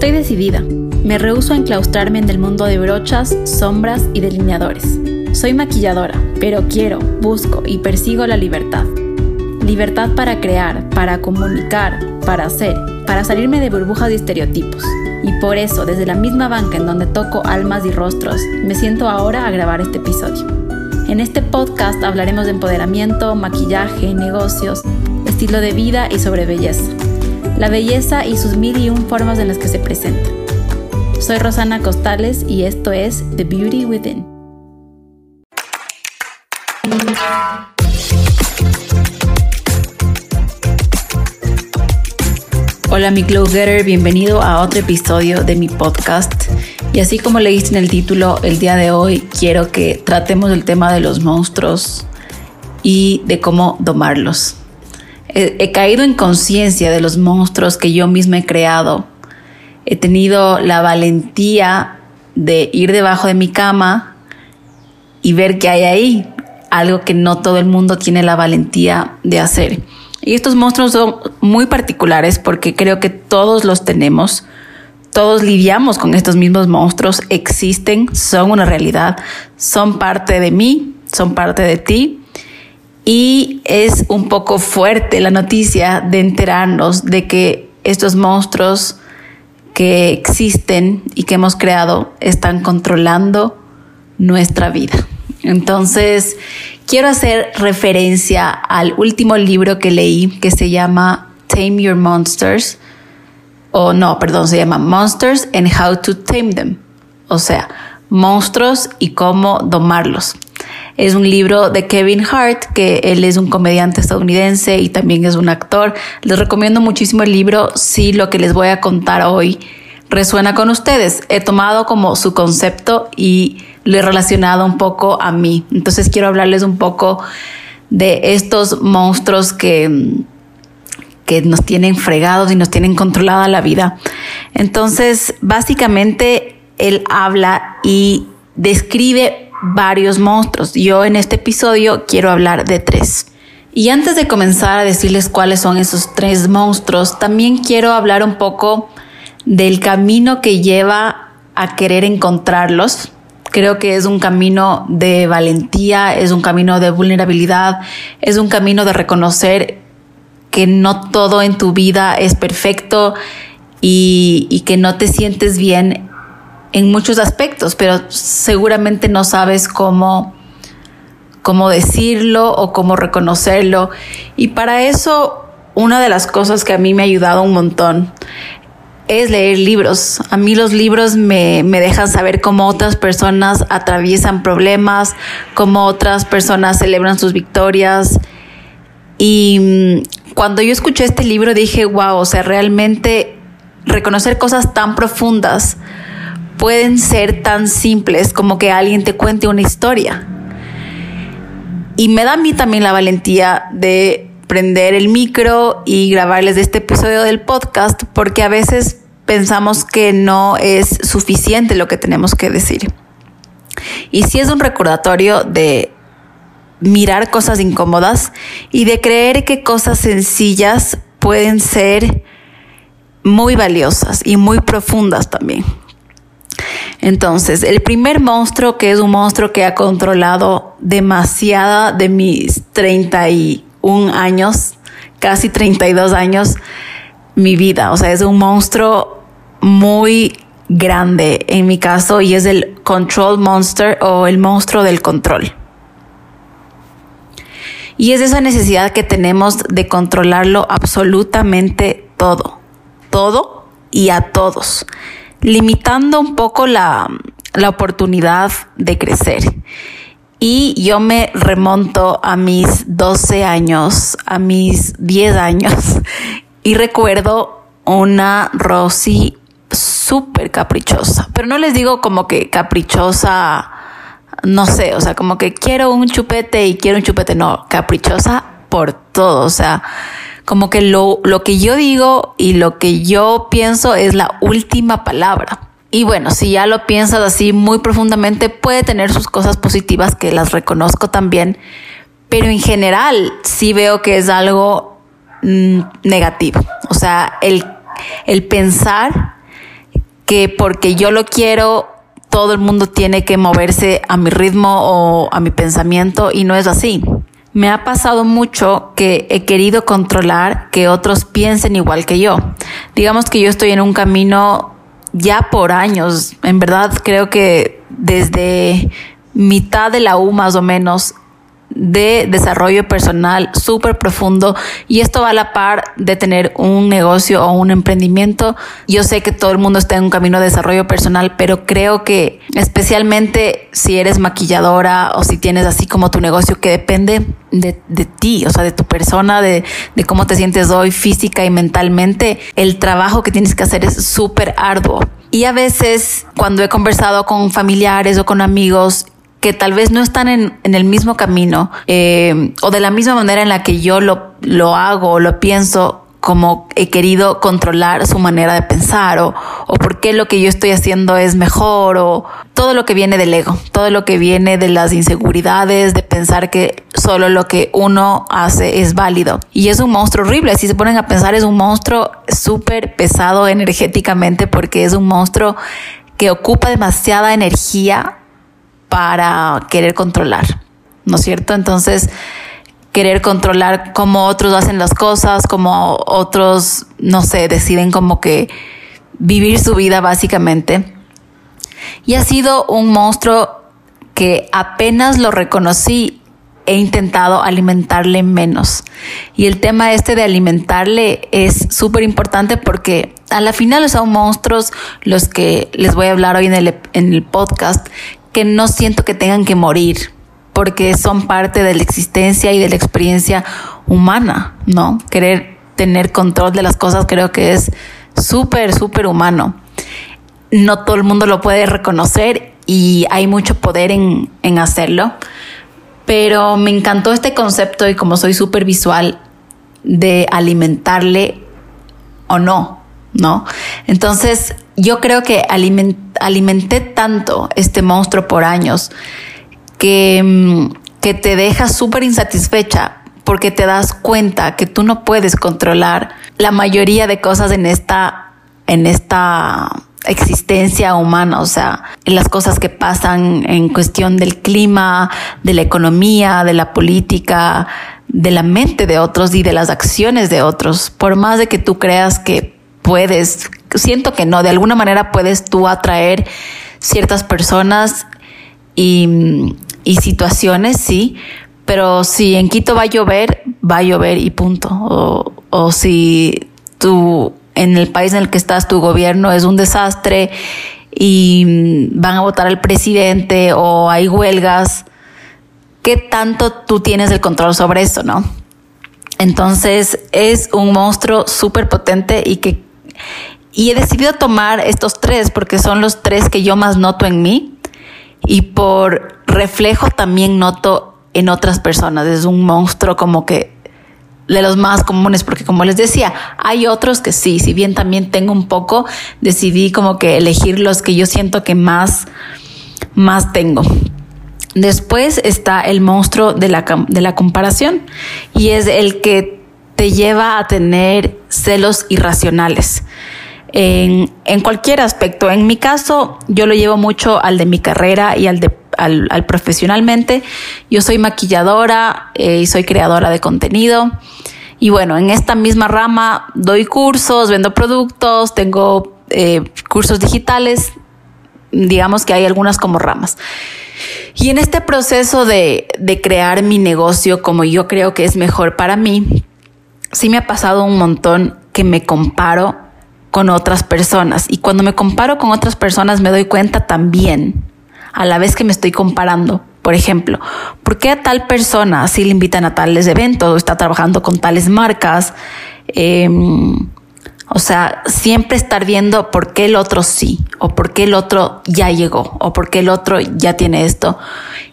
Estoy decidida. Me rehuso a enclaustrarme en el mundo de brochas, sombras y delineadores. Soy maquilladora, pero quiero, busco y persigo la libertad. Libertad para crear, para comunicar, para hacer, para salirme de burbujas y estereotipos. Y por eso, desde la misma banca en donde toco almas y rostros, me siento ahora a grabar este episodio. En este podcast hablaremos de empoderamiento, maquillaje, negocios, estilo de vida y sobre belleza. La belleza y sus mil y un formas en las que se presenta. Soy Rosana Costales y esto es The Beauty Within. Hola mi Glow Getter, bienvenido a otro episodio de mi podcast. Y así como leíste en el título, el día de hoy quiero que tratemos el tema de los monstruos y de cómo domarlos. He, caído en conciencia de los monstruos que yo misma he creado. He tenido la valentía de ir debajo de mi cama y ver qué hay ahí, algo que no todo el mundo tiene la valentía de hacer. Y estos monstruos son muy particulares porque creo que todos los tenemos, todos lidiamos con estos mismos monstruos, existen, son una realidad, son parte de mí, son parte de ti. Y es un poco fuerte la noticia de enterarnos de que estos monstruos que existen y que hemos creado están controlando nuestra vida. Entonces, quiero hacer referencia al último libro que leí que se llama Tame Your Monsters. O no, perdón, se llama Monsters and How to Tame Them. O sea, monstruos y cómo domarlos. Es un libro de Kevin Hart, que él es un comediante estadounidense y también es un actor. Les recomiendo muchísimo el libro si lo que les voy a contar hoy resuena con ustedes. He tomado como su concepto y lo he relacionado un poco a mí. Entonces quiero hablarles un poco de estos monstruos que, que nos tienen fregados y nos tienen controlada la vida. Entonces, básicamente, él habla y describe varios monstruos. Yo en este episodio quiero hablar de tres. Y antes de comenzar a decirles cuáles son esos tres monstruos, también quiero hablar un poco del camino que lleva a querer encontrarlos. Creo que es un camino de valentía, es un camino de vulnerabilidad, es un camino de reconocer que no todo en tu vida es perfecto y, y que no te sientes bien en muchos aspectos, pero seguramente no sabes cómo, cómo decirlo o cómo reconocerlo. Y para eso, una de las cosas que a mí me ha ayudado un montón es leer libros. A mí los libros me, me, dejan saber cómo otras personas atraviesan problemas, cómo otras personas celebran sus victorias. Y mm, cuando yo escuché este libro dije, wow, o sea, realmente reconocer cosas tan profundas pueden ser tan simples como que alguien te cuente una historia. Y me da a mí también la valentía de prender el micro y grabarles este episodio del podcast porque a veces pensamos que no es suficiente lo que tenemos que decir. Y si es un recordatorio de mirar cosas incómodas y de creer que cosas sencillas pueden ser muy valiosas y muy profundas también. Entonces, el primer monstruo, que es un monstruo que ha controlado demasiada de mis 31 años, casi 32 años, mi vida. O sea, es un monstruo muy grande en mi caso y es el control monster o el monstruo del control. Y es esa necesidad que tenemos de controlarlo absolutamente todo, todo y a todos, limitando un poco la, la oportunidad de crecer. Y yo me remonto a mis 12 años, a mis 10 años, y recuerdo una Rosy súper caprichosa, pero no les digo como que caprichosa, no sé, o sea, como que quiero un chupete y quiero un chupete, no, caprichosa por todo, o sea, como que lo, lo que yo digo y lo que yo pienso es la última palabra. Y bueno, si ya lo piensas así muy profundamente, puede tener sus cosas positivas que las reconozco también, pero en general sí veo que es algo mm, negativo. O sea, el, el pensar que porque yo lo quiero, todo el mundo tiene que moverse a mi ritmo o a mi pensamiento y no es así. Me ha pasado mucho que he querido controlar que otros piensen igual que yo. Digamos que yo estoy en un camino ya por años. En verdad creo que desde mitad de la U más o menos de desarrollo personal súper profundo y esto va a la par de tener un negocio o un emprendimiento. Yo sé que todo el mundo está en un camino de desarrollo personal, pero creo que especialmente si eres maquilladora o si tienes así como tu negocio que depende de, de ti, o sea, de tu persona, de, de cómo te sientes hoy física y mentalmente, el trabajo que tienes que hacer es súper arduo. Y a veces cuando he conversado con familiares o con amigos que tal vez no están en, en el mismo camino eh, o de la misma manera en la que yo lo, lo hago o lo pienso como he querido controlar su manera de pensar o, o por qué lo que yo estoy haciendo es mejor o todo lo que viene del ego, todo lo que viene de las inseguridades, de pensar que solo lo que uno hace es válido. Y es un monstruo horrible, si se ponen a pensar es un monstruo súper pesado energéticamente porque es un monstruo que ocupa demasiada energía para querer controlar, ¿no es cierto? Entonces, querer controlar cómo otros hacen las cosas, cómo otros, no sé, deciden como que vivir su vida básicamente. Y ha sido un monstruo que apenas lo reconocí, he intentado alimentarle menos. Y el tema este de alimentarle es súper importante porque a la final son monstruos los que les voy a hablar hoy en el, en el podcast que no siento que tengan que morir, porque son parte de la existencia y de la experiencia humana, ¿no? Querer tener control de las cosas creo que es súper, súper humano. No todo el mundo lo puede reconocer y hay mucho poder en, en hacerlo, pero me encantó este concepto y como soy súper visual de alimentarle o no, ¿no? Entonces, yo creo que alimenté tanto este monstruo por años que, mm, que te deja súper insatisfecha porque te das cuenta que tú no puedes controlar la mayoría de cosas en esta, en esta existencia humana, o sea, en las cosas que pasan en cuestión del clima, de la economía, de la política, de la mente de otros y de las acciones de otros. Por más de que tú creas que puedes, siento que no, de alguna manera puedes tú atraer ciertas personas y, situaciones, sí, pero si en Quito va a llover, va a llover y punto. O, o si tú, en el país en el que estás, tu gobierno es un desastre y van a votar al presidente o hay huelgas, ¿qué tanto tú tienes el control sobre eso, no? Entonces es un monstruo súper potente y que y he decidido tomar estos tres porque son los tres que yo más noto en mí y por reflejo también noto en otras personas. Es un monstruo como que de los más comunes, porque como les decía, hay otros que sí, si bien también tengo un poco, decidí como que elegir los que yo siento que más, más tengo. Después está el monstruo de la, de la comparación y es el que te lleva a tener celos irracionales en, cualquier aspecto. En mi caso, yo lo llevo mucho al de mi carrera y al de al profesionalmente. Yo soy maquilladora eh, y soy creadora de contenido. Y bueno, en esta misma rama doy cursos, vendo productos, tengo eh, cursos digitales. Digamos que hay algunas como ramas. Y en este proceso de, de crear mi negocio como yo creo que es mejor para mí, sí me ha pasado un montón que me comparo con otras personas. Y cuando me comparo con otras personas me doy cuenta también, a la vez que me estoy comparando. Por ejemplo, ¿por qué a tal persona si le invitan a tales eventos o está trabajando con tales marcas? Em, o sea, siempre estar viendo por qué el otro sí, o por qué el otro ya llegó, o por qué el otro ya tiene esto.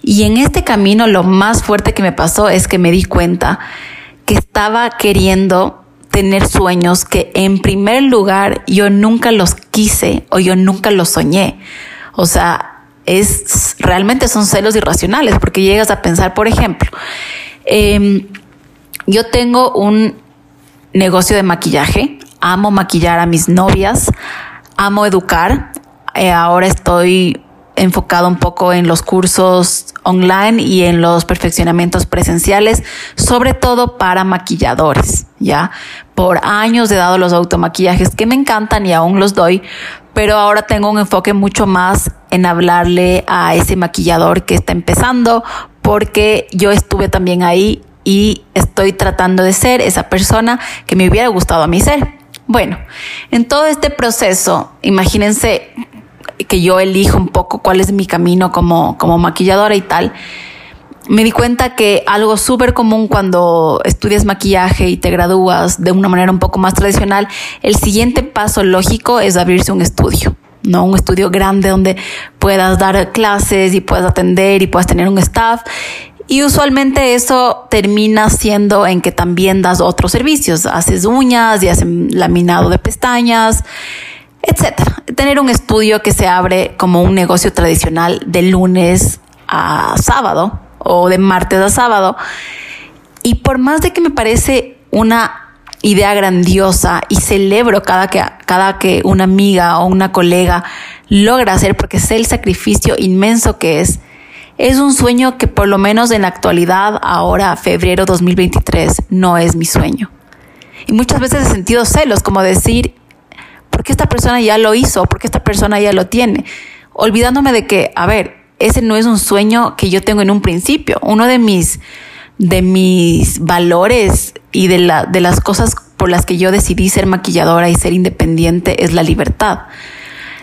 Y en este camino lo más fuerte que me pasó es que me di cuenta que estaba queriendo tener sueños que en primer lugar yo nunca los quise o yo nunca los soñé. O sea, es realmente son celos irracionales porque llegas a pensar, por ejemplo, eh, yo tengo un negocio de maquillaje, amo maquillar a mis novias, amo educar. Eh, ahora estoy enfocado un poco en los cursos online y en los perfeccionamientos presenciales, sobre todo para maquilladores, ¿ya? Por años he dado los automaquillajes que me encantan y aún los doy, pero ahora tengo un enfoque mucho más en hablarle a ese maquillador que está empezando, porque yo estuve también ahí y estoy tratando de ser esa persona que me hubiera gustado a mí ser. Bueno, en todo este proceso, imagínense que yo elijo un poco cuál es mi camino como, como maquilladora y tal, me di cuenta que algo súper común cuando estudias maquillaje y te gradúas de una manera un poco más tradicional, el siguiente paso lógico es abrirse un estudio. ¿no? Un estudio grande donde puedas dar clases y puedas atender y puedas tener un staff. Y usualmente eso termina siendo en que también das otros servicios. Haces uñas y haces laminado de pestañas etcétera. Tener un estudio que se abre como un negocio tradicional de lunes a sábado o de martes a sábado. Y por más de que me parece una idea grandiosa y celebro cada que, cada que una amiga o una colega logra hacer porque sé el sacrificio inmenso que es, es un sueño que por lo menos en la actualidad, ahora febrero 2023, no es mi sueño. Y muchas veces he sentido celos, como decir, porque esta persona ya lo hizo, porque esta persona ya lo tiene, olvidándome de que, a ver, ese no es un sueño que yo tengo en un principio. Uno de mis, de mis valores y de, la, de las cosas por las que yo decidí ser maquilladora y ser independiente es la libertad.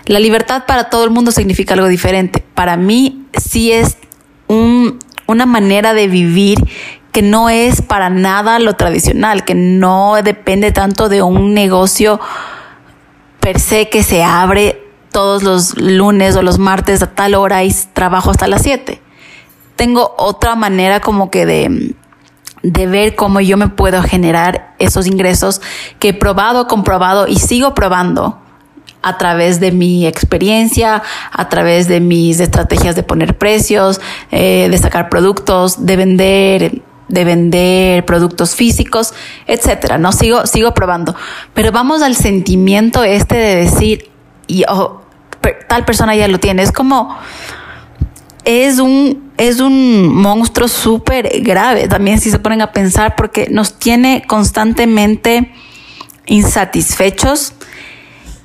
La libertad para todo el mundo significa algo diferente. Para mí sí es un, una manera de vivir que no es para nada lo tradicional, que no depende tanto de un negocio per se que se abre todos los lunes o los martes a tal hora y trabajo hasta las 7. Tengo otra manera como que de, de ver cómo yo me puedo generar esos ingresos que he probado, comprobado y sigo probando a través de mi experiencia, a través de mis estrategias de poner precios, eh, de sacar productos, de vender de vender productos físicos, etcétera. No sigo, sigo probando. Pero vamos al sentimiento este de decir, y oh, tal persona ya lo tiene. Es como, es un, es un monstruo súper grave también si se ponen a pensar porque nos tiene constantemente insatisfechos.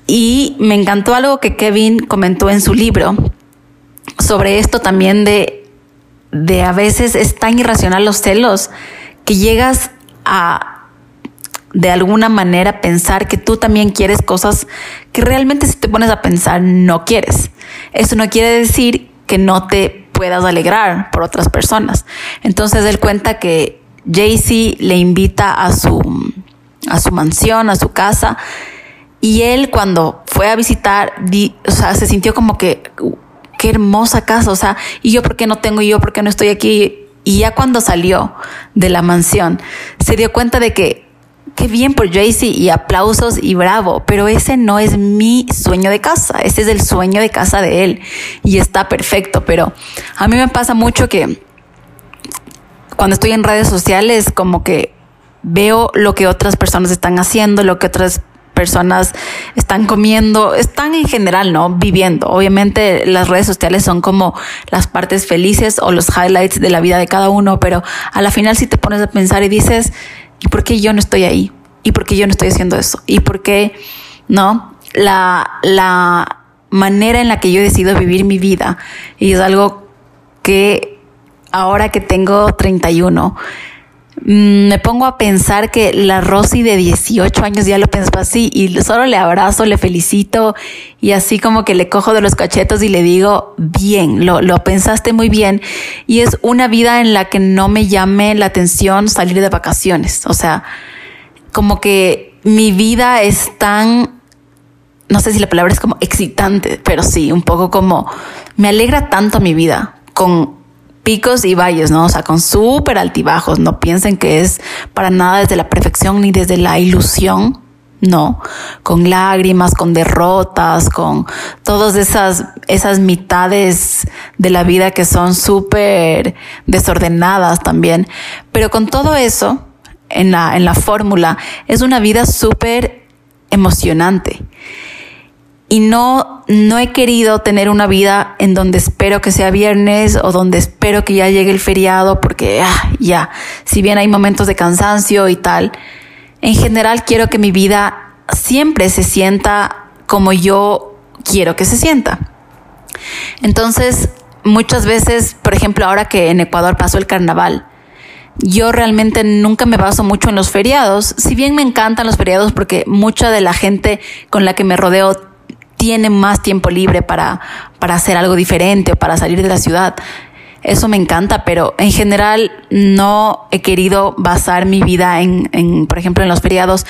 Y me encantó algo que Kevin comentó en su libro sobre esto también de de a veces es tan irracional los celos que llegas a de alguna manera pensar que tú también quieres cosas que realmente si te pones a pensar no quieres. Eso no quiere decir que no te puedas alegrar por otras personas. Entonces él cuenta que Jaycee le invita a su, a su mansión, a su casa, y él cuando fue a visitar, o sea, se sintió como que qué hermosa casa, o sea, y yo por qué no tengo, y yo por qué no estoy aquí. Y ya cuando salió de la mansión, se dio cuenta de que qué bien por Jaycee y aplausos y bravo, pero ese no es mi sueño de casa, ese es el sueño de casa de él y está perfecto, pero a mí me pasa mucho que cuando estoy en redes sociales como que veo lo que otras personas están haciendo, lo que otras personas están comiendo, están en general, ¿no? Viviendo. Obviamente las redes sociales son como las partes felices o los highlights de la vida de cada uno, pero a la final si te pones a pensar y dices, ¿y por qué yo no estoy ahí? ¿Y por qué yo no estoy haciendo eso? ¿Y por qué, no? La, la manera en la que yo he decidido vivir mi vida y es algo que ahora que tengo 31, Mm, me pongo a pensar que la Rosy de 18 años ya lo pensó así y solo le abrazo, le felicito y así como que le cojo de los cachetos y le digo, bien, lo, lo pensaste muy bien y es una vida en la que no me llame la atención salir de vacaciones. O sea, como que mi vida es tan, no sé si la palabra es como excitante, pero sí, un poco como, me alegra tanto mi vida con picos y valles, ¿no? O sea, con súper altibajos. No piensen que es para nada desde la perfección ni desde la ilusión. No, con lágrimas, con derrotas, con todas esas, esas mitades de la vida que son súper desordenadas también. Pero con todo eso, en la, en la fórmula, es una vida súper emocionante. Y no, no he querido tener una vida en donde espero que sea viernes o donde espero que ya llegue el feriado porque ah, ya, si bien hay momentos de cansancio y tal, en general quiero que mi vida siempre se sienta como yo quiero que se sienta. Entonces, muchas veces, por ejemplo, ahora que en Ecuador pasó el carnaval, yo realmente nunca me baso mucho en los feriados, si bien me encantan los feriados porque mucha de la gente con la que me rodeo tiene más tiempo libre para, para hacer algo diferente o para salir de la ciudad. Eso me encanta, pero en general no he querido basar mi vida en, en, por ejemplo, en los feriados.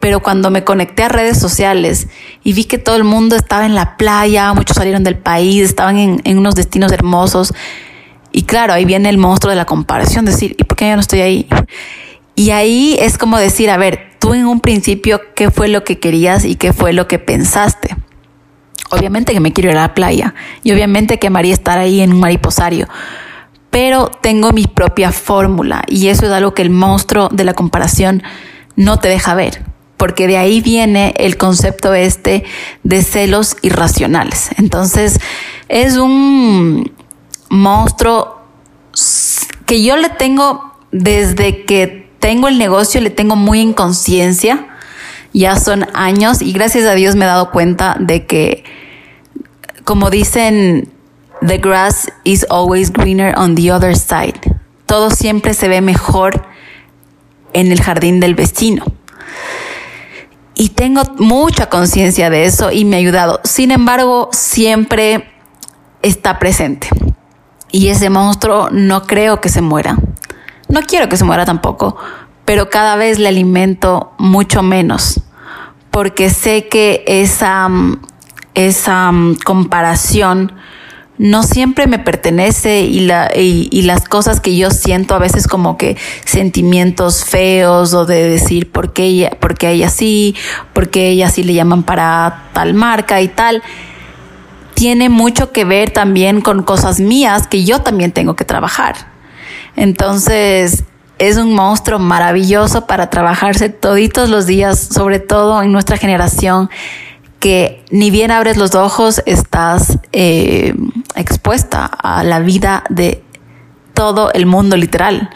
Pero cuando me conecté a redes sociales y vi que todo el mundo estaba en la playa, muchos salieron del país, estaban en, en unos destinos hermosos. Y claro, ahí viene el monstruo de la comparación, decir, ¿y por qué yo no estoy ahí? Y ahí es como decir, a ver, tú en un principio, ¿qué fue lo que querías y qué fue lo que pensaste? Obviamente que me quiero ir a la playa y obviamente que amaría estar ahí en un mariposario, pero tengo mi propia fórmula y eso es algo que el monstruo de la comparación no te deja ver, porque de ahí viene el concepto este de celos irracionales. Entonces, es un monstruo que yo le tengo desde que tengo el negocio, le tengo muy en conciencia. Ya son años y gracias a Dios me he dado cuenta de que como dicen, the grass is always greener on the other side. Todo siempre se ve mejor en el jardín del vecino. Y tengo mucha conciencia de eso y me ha ayudado. Sin embargo, siempre está presente. Y ese monstruo no creo que se muera. No quiero que se muera tampoco, pero cada vez le alimento mucho menos. Porque sé que esa esa mm, comparación no siempre me pertenece y, la, y, las cosas que yo siento a veces como que sentimientos feos o de decir por qué ella, por qué ella sí, por qué ella sí le llaman para tal marca y tal, tiene mucho que ver también con cosas mías que yo también tengo que trabajar. Entonces, es un monstruo maravilloso para trabajarse toditos los días, sobre todo en nuestra generación que ni bien abres los ojos, estás eh, expuesta a la vida de todo el mundo literal.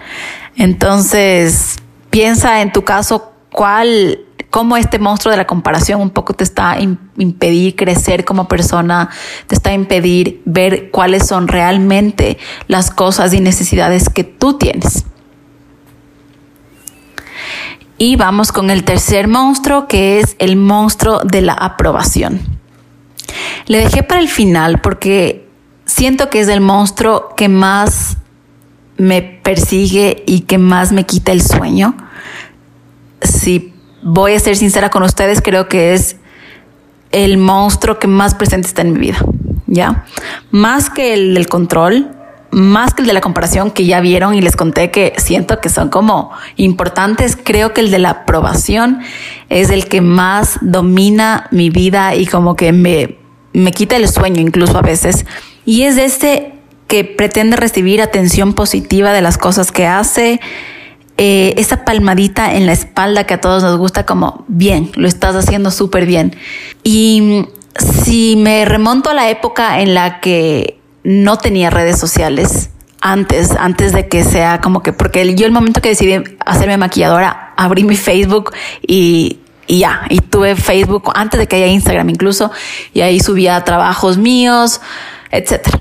Entonces, piensa en tu caso cuál, cómo este monstruo de la comparación un poco te está impedir crecer como persona, te está impedir ver cuáles son realmente las cosas y necesidades que tú tienes. Y vamos con el tercer monstruo, que es el monstruo de la aprobación. Le dejé para el final porque siento que es el monstruo que más me persigue y que más me quita el sueño. Si voy a ser sincera con ustedes, creo que es el monstruo que más presente está en mi vida, ¿ya? Más que el del control, más que el de la comparación que ya vieron y les conté que siento que son como importantes, creo que el de la aprobación es el que más domina mi vida y como que me, me quita el sueño incluso a veces. Y es este que pretende recibir atención positiva de las cosas que hace, eh, esa palmadita en la espalda que a todos nos gusta como bien, lo estás haciendo súper bien. Y si me remonto a la época en la que no tenía redes sociales antes, antes de que sea como que, porque yo el momento que decidí hacerme maquilladora, abrí mi Facebook y, ya, y tuve Facebook antes de que haya Instagram incluso, y ahí subía trabajos míos, etcétera.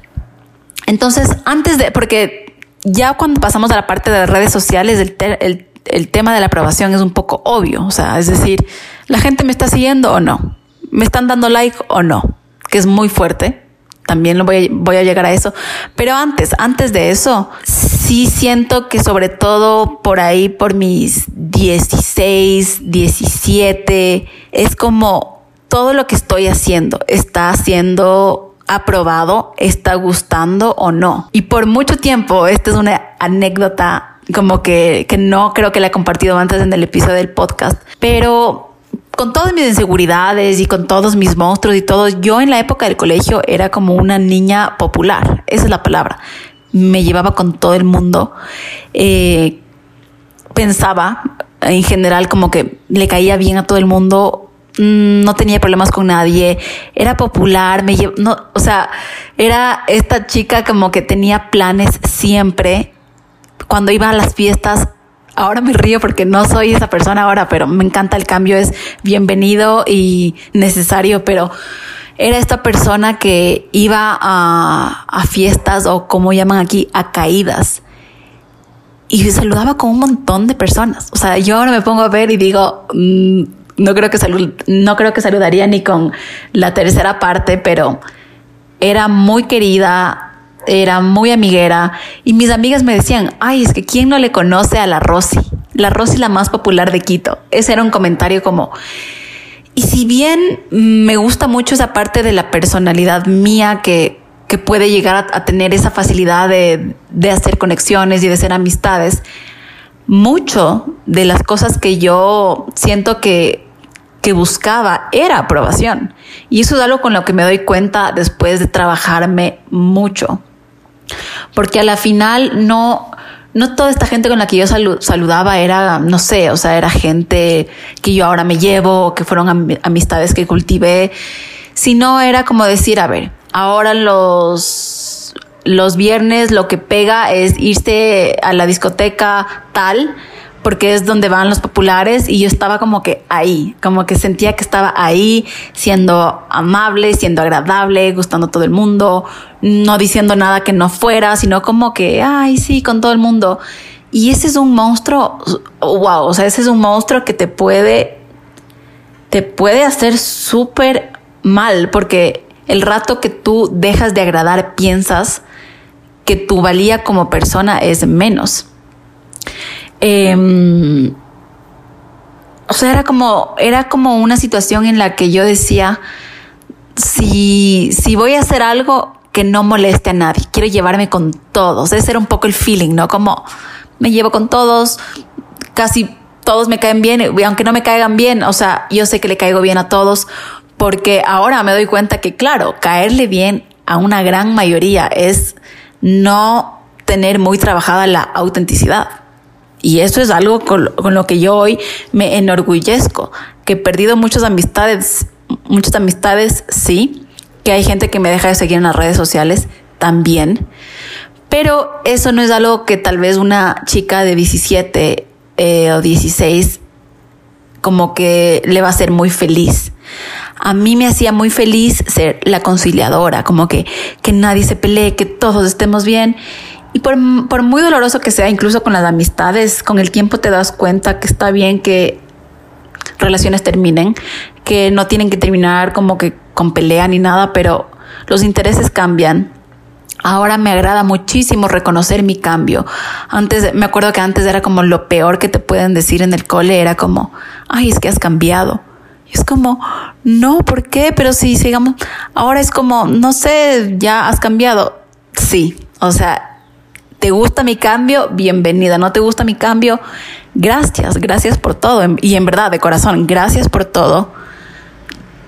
Entonces, antes de, porque ya cuando pasamos a la parte de redes sociales, el, el tema de la aprobación es un poco obvio, o sea, es decir, la gente me está siguiendo o no, me están dando like o no, que es muy fuerte también lo voy a, voy a llegar a eso. Pero antes, antes de eso, sí siento que sobre todo por ahí, por mis 16, 17, es como todo lo que estoy haciendo está siendo aprobado, está gustando o no. Y por mucho tiempo, esta es una anécdota como que, que no creo que la he compartido antes en el episodio del podcast, pero con todas mis inseguridades y con todos mis monstruos y todo, yo en la época del colegio era como una niña popular, esa es la palabra. Me llevaba con todo el mundo. Eh, pensaba en general como que le caía bien a todo el mundo mm, no tenía problemas con nadie, era popular, me no, o sea, era esta chica como que tenía planes siempre. Cuando iba a las fiestas, ahora me río porque no soy esa persona ahora, pero me encanta el cambio, es bienvenido y necesario, pero era esta persona que iba a, fiestas o como llaman aquí, a caídas. Y saludaba con un montón de personas. O sea, yo ahora me pongo a ver y digo, mm, no creo que salud, no creo que saludaría ni con la tercera parte, pero era muy querida, era muy amiguera y mis amigas me decían, ay, es que quién no le conoce a la Rosy, la Rosy la más popular de Quito. Ese era un comentario como, y si bien me gusta mucho esa parte de la personalidad mía que, que puede llegar a, tener esa facilidad de, de hacer conexiones y de ser amistades, mucho de las cosas que yo siento que, que buscaba era aprobación. Y eso es algo con lo que me doy cuenta después de trabajarme mucho. Porque a la final no, no toda esta gente con la que yo saludaba era, no sé, o sea, era gente que yo ahora me llevo, que fueron amistades que cultivé, sino era como decir, a ver, ahora los, los viernes lo que pega es irse a la discoteca tal, porque es donde van los populares y yo estaba como que ahí, como que sentía que estaba ahí, siendo amable, siendo agradable, gustando a todo el mundo, no diciendo nada que no fuera, sino como que, ay, sí, con todo el mundo. Y ese es un monstruo, wow, o sea, ese es un monstruo que te puede, te puede hacer súper mal, porque el rato que tú dejas de agradar, piensas que tu valía como persona es menos. Em, o sea, era como, era como una situación en la que yo decía, si, si voy a hacer algo que no moleste a nadie, quiero llevarme con todos. Ese era un poco el feeling, ¿no? Como me llevo con todos, casi todos me caen bien, aunque no me caigan bien, o sea, yo sé que le caigo bien a todos, porque ahora me doy cuenta que, claro, caerle bien a una gran mayoría es no tener muy trabajada la autenticidad. Y eso es algo con, lo que yo hoy me enorgullezco, que he perdido muchas amistades, muchas amistades, sí, que hay gente que me deja de seguir en las redes sociales también, pero eso no es algo que tal vez una chica de 17 eh, o 16 como que le va a ser muy feliz. A mí me hacía muy feliz ser la conciliadora, como que, que nadie se pelee, que todos estemos bien. Y por, por, muy doloroso que sea, incluso con las amistades, con el tiempo te das cuenta que está bien que relaciones terminen, que no tienen que terminar como que con pelea ni nada, pero los intereses cambian. Ahora me agrada muchísimo reconocer mi cambio. Antes, me acuerdo que antes era como lo peor que te pueden decir en el cole, era como, ay, es que has cambiado. Y es como, no, ¿por qué? Pero si sigamos, ahora es como, no sé, ya has cambiado. Sí, o sea, ¿Te gusta mi cambio? Bienvenida. ¿No te gusta mi cambio? Gracias, gracias por todo. Y en verdad, de corazón, gracias por todo.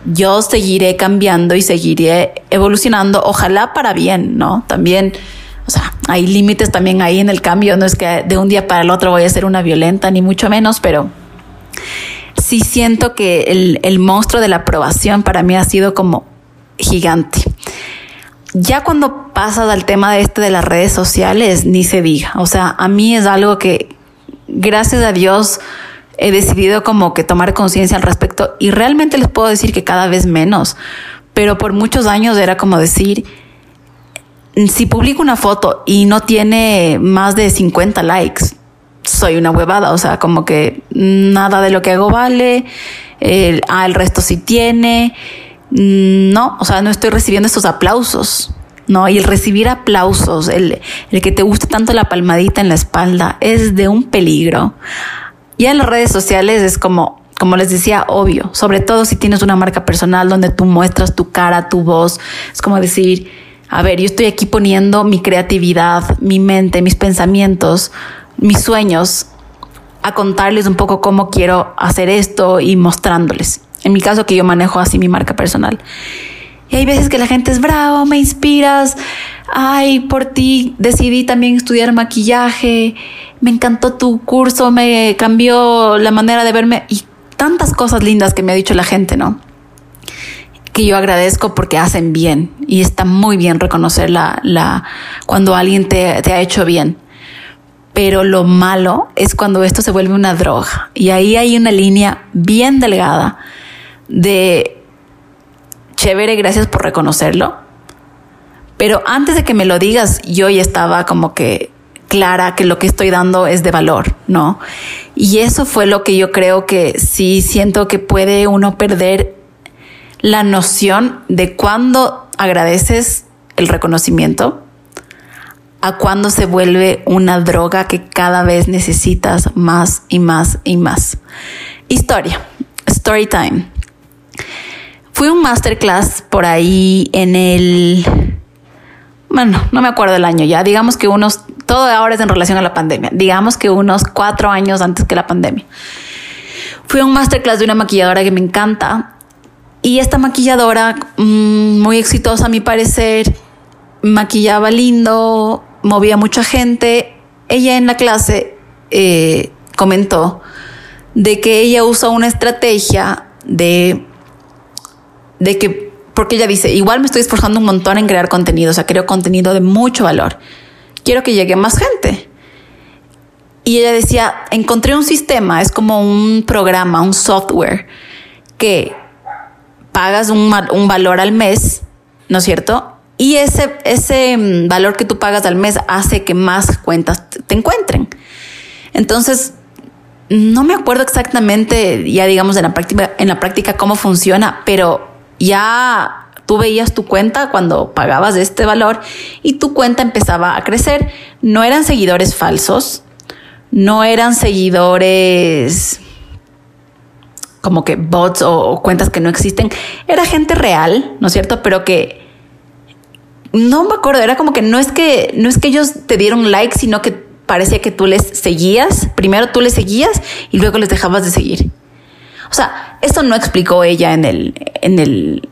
Yo seguiré cambiando y seguiré evolucionando, ojalá para bien, ¿no? También, o sea, hay límites también ahí en el cambio. No es que de un día para el otro voy a ser una violenta, ni mucho menos, pero sí siento que el, el monstruo de la aprobación para mí ha sido como gigante. Ya cuando pasas al tema de este de las redes sociales, ni se diga. O sea, a mí es algo que, gracias a Dios, he decidido como que tomar conciencia al respecto y realmente les puedo decir que cada vez menos. Pero por muchos años era como decir, si publico una foto y no tiene más de 50 likes, soy una huevada, o sea, como que nada de lo que hago vale, ah, el resto sí tiene. Mm, no, o sea, no estoy recibiendo estos aplausos, ¿no? Y el recibir aplausos, el, el que te guste tanto la palmadita en la espalda, es de un peligro. Ya en las redes sociales es como, como les decía, obvio, sobre todo si tienes una marca personal donde tú muestras tu cara, tu voz, es como decir, a ver, yo estoy aquí poniendo mi creatividad, mi mente, mis pensamientos, mis sueños, a contarles un poco cómo quiero hacer esto y mostrándoles. En mi caso que yo manejo así mi marca personal. Y hay veces que la gente es bravo, me inspiras, ay, por ti decidí también estudiar maquillaje, me encantó tu curso, me cambió la manera de verme. Y tantas cosas lindas que me ha dicho la gente, ¿no? Que yo agradezco porque hacen bien y está muy bien reconocer la, la, cuando alguien te, te ha hecho bien. Pero lo malo es cuando esto se vuelve una droga y ahí hay una línea bien delgada de chévere, gracias por reconocerlo. Pero antes de que me lo digas, yo ya estaba como que clara que lo que estoy dando es de valor, ¿no? Y eso fue lo que yo creo que sí siento que puede uno perder la noción de cuándo agradeces el reconocimiento a cuándo se vuelve una droga que cada vez necesitas más y más y más. Historia, story time. Fui un masterclass por ahí en el bueno, no me acuerdo el año ya, digamos que unos, todo ahora es en relación a la pandemia, digamos que unos cuatro años antes que la pandemia. Fui a un masterclass de una maquilladora que me encanta y esta maquilladora, mm, muy exitosa a mi parecer, maquillaba lindo, movía mucha gente. Ella en la clase eh, comentó de que ella usa una estrategia de, de que porque ella dice, igual me estoy esforzando un montón en crear contenido, o sea, creo contenido de mucho valor. Quiero que llegue más gente. Y ella decía, encontré un sistema, es como un programa, un software, que pagas un, un valor al mes, ¿no es cierto? Y ese, ese mm, valor que tú pagas al mes hace que más cuentas te encuentren. Entonces, no me acuerdo exactamente, ya digamos en la práctica, en la práctica cómo funciona, pero ya tú veías tu cuenta cuando pagabas este valor y tu cuenta empezaba a crecer. No eran seguidores falsos, no eran seguidores como que bots o, cuentas que no existen. Era gente real, ¿no es cierto? Pero que no me acuerdo, era como que no es que no es que ellos te dieron like, sino que parecía que tú les seguías. Primero tú les seguías y luego les dejabas de seguir. O sea, esto no explicó ella en el, en el,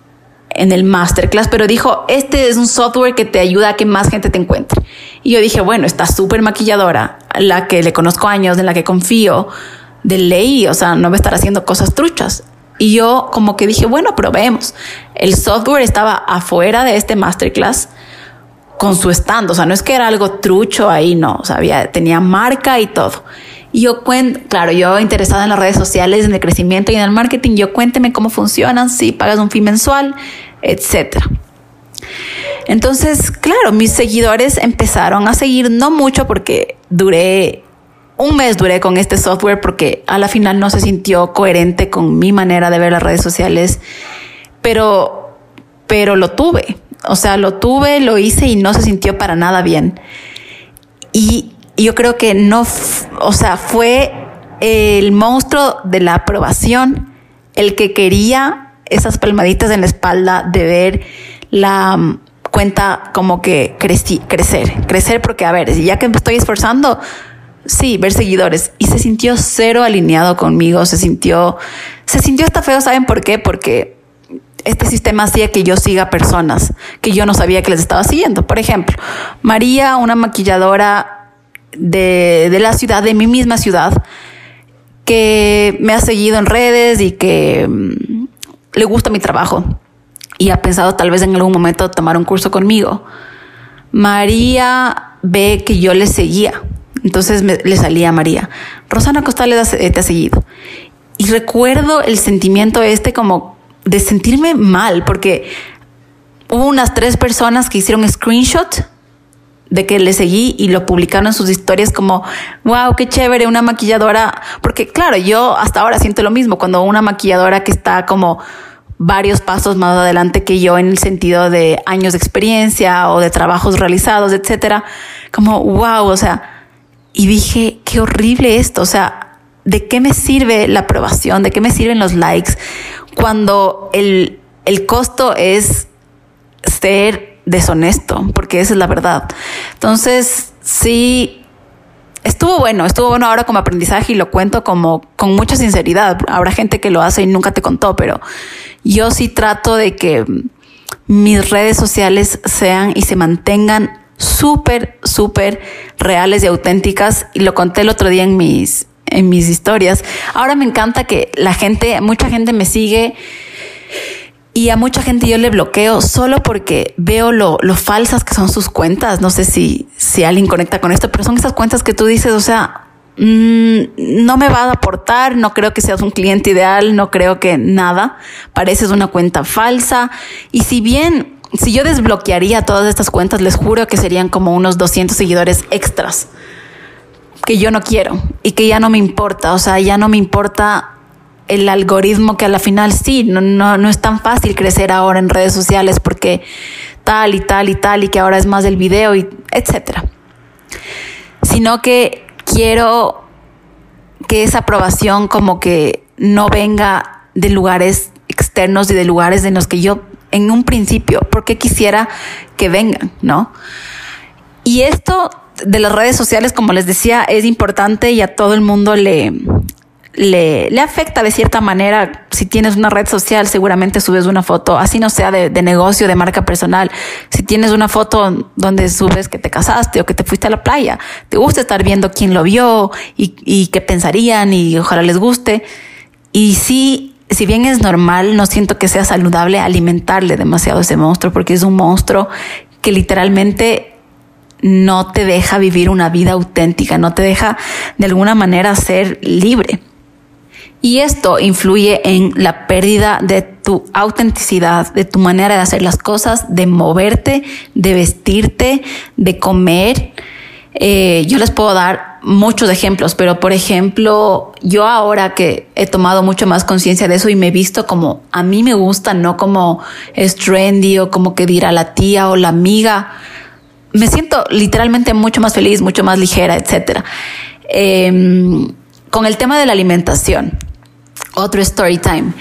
en el masterclass, pero dijo, este es un software que te ayuda a que más gente te encuentre. Y yo dije, bueno, esta súper maquilladora, la que le conozco años, en la que confío, de ley, o sea, no va a estar haciendo cosas truchas. Y yo como que dije, bueno, probemos. El software estaba afuera de este masterclass con su stand, o sea, no es que era algo trucho ahí, no, o sea, tenía marca y todo. Yo cuento, claro, yo interesada en las redes sociales, en el crecimiento y en el marketing, yo cuénteme cómo funcionan, si pagas un fin mensual, etcétera. Entonces, claro, mis seguidores empezaron a seguir, no mucho porque duré, un mes duré con este software porque a la final no se sintió coherente con mi manera de ver las redes sociales, pero, pero lo tuve. O sea, lo tuve, lo hice y no se sintió para nada bien. Y yo creo que no, o sea, fue el monstruo de la aprobación el que quería esas palmaditas en la espalda de ver la mm, cuenta como que crecer, crecer porque a ver, ya que me estoy esforzando, sí, ver seguidores y se sintió cero alineado conmigo, se sintió, se sintió hasta feo, ¿saben por qué? Porque este sistema hacía que yo siga personas que yo no sabía que les estaba siguiendo. Por ejemplo, María, una maquilladora de, la ciudad, de mi misma ciudad, que me ha seguido en redes y que mm, le gusta mi trabajo y ha pensado tal vez en algún momento tomar un curso conmigo. María ve que yo le seguía, entonces le salía a María. Rosana Costales te ha seguido. Y recuerdo el sentimiento este como de sentirme mal, porque hubo unas tres personas que hicieron screenshot de que le seguí y lo publicaron en sus historias como, wow, qué chévere, una maquilladora, porque claro, yo hasta ahora siento lo mismo, cuando una maquilladora que está como varios pasos más adelante que yo en el sentido de años de experiencia o de trabajos realizados, etcétera, como, wow, o sea, y dije, qué horrible esto, o sea, ¿de qué me sirve la aprobación? ¿De qué me sirven los likes? Cuando el, el costo es ser deshonesto, porque esa es la verdad. Entonces, sí, estuvo bueno, estuvo bueno ahora como aprendizaje y lo cuento como con mucha sinceridad. Habrá gente que lo hace y nunca te contó, pero yo sí trato de que mis redes sociales sean y se mantengan súper, súper reales y auténticas. Y lo conté el otro día en mis, en mis historias. Ahora me encanta que la gente, mucha gente me sigue y a mucha gente yo le bloqueo solo porque veo lo, falsas que son sus cuentas. No sé si, si alguien conecta con esto, pero son esas cuentas que tú dices, o sea, mm, no me va a aportar, no creo que seas un cliente ideal, no creo que nada. Pareces una cuenta falsa. Y si bien, si yo desbloquearía todas estas cuentas, les juro que serían como unos 200 seguidores extras que yo no quiero y que ya no me importa. O sea, ya no me importa el algoritmo que a la final sí, no, no, no es tan fácil crecer ahora en redes sociales porque tal y tal y tal y que ahora es más del video y etcétera. Sino que quiero que esa aprobación como que no venga de lugares externos y de lugares en los que yo en un principio, porque quisiera que vengan, ¿no? Y esto de las redes sociales, como les decía, es importante y a todo el mundo le, le, le, afecta de cierta manera. Si tienes una red social, seguramente subes una foto, así no sea de, de, negocio, de marca personal. Si tienes una foto donde subes que te casaste o que te fuiste a la playa, te gusta estar viendo quién lo vio y, y qué pensarían y ojalá les guste. Y sí, si bien es normal, no siento que sea saludable alimentarle demasiado a ese monstruo porque es un monstruo que literalmente no te deja vivir una vida auténtica, no te deja de alguna manera ser libre. Y esto influye en la pérdida de tu autenticidad, de tu manera de hacer las cosas, de moverte, de vestirte, de comer. Eh, yo les puedo dar muchos ejemplos, pero por ejemplo, yo ahora que he tomado mucho más conciencia de eso y me he visto como a mí me gusta, no como es trendy o como que dirá la tía o la amiga, me siento literalmente mucho más feliz, mucho más ligera, etcétera. Eh, con el tema de la alimentación, otro story time.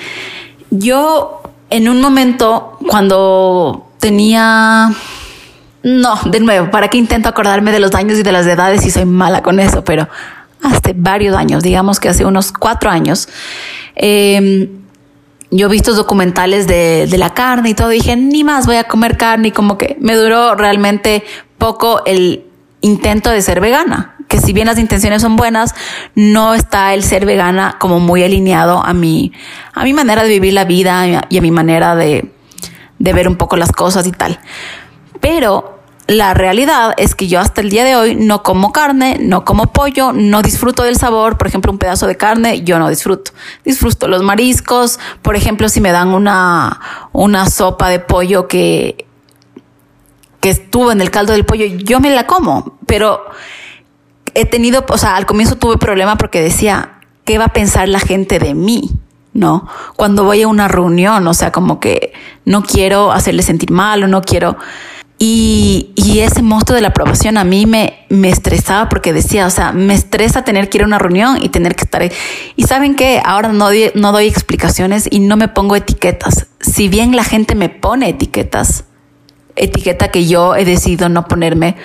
Yo en un momento cuando tenía... No, de nuevo, ¿para qué intento acordarme de los años y de las edades y soy mala con eso? Pero hace varios años, digamos que hace unos cuatro años, eh, yo he visto documentales de, de, la carne y todo, y dije, ni más voy a comer carne y como que me duró realmente poco el intento de ser vegana que si bien las intenciones son buenas, no está el ser vegana como muy alineado a mi, a mi manera de vivir la vida y a mi manera de, de ver un poco las cosas y tal. Pero la realidad es que yo hasta el día de hoy no como carne, no como pollo, no disfruto del sabor. Por ejemplo, un pedazo de carne yo no disfruto. Disfruto los mariscos. Por ejemplo, si me dan una, una sopa de pollo que, que estuvo en el caldo del pollo, yo me la como. Pero he tenido, o sea, al comienzo tuve problema porque decía, ¿qué va a pensar la gente de mí? ¿No? Cuando voy a una reunión, o sea, como que no quiero hacerle sentir mal o no quiero... Y, y, ese monstruo de la aprobación a mí me, me estresaba porque decía, o sea, me estresa tener que ir a una reunión y tener que estar ahí. Y saben que ahora no no doy explicaciones y no me pongo etiquetas. Si bien la gente me pone etiquetas, etiqueta que yo he decidido no ponerme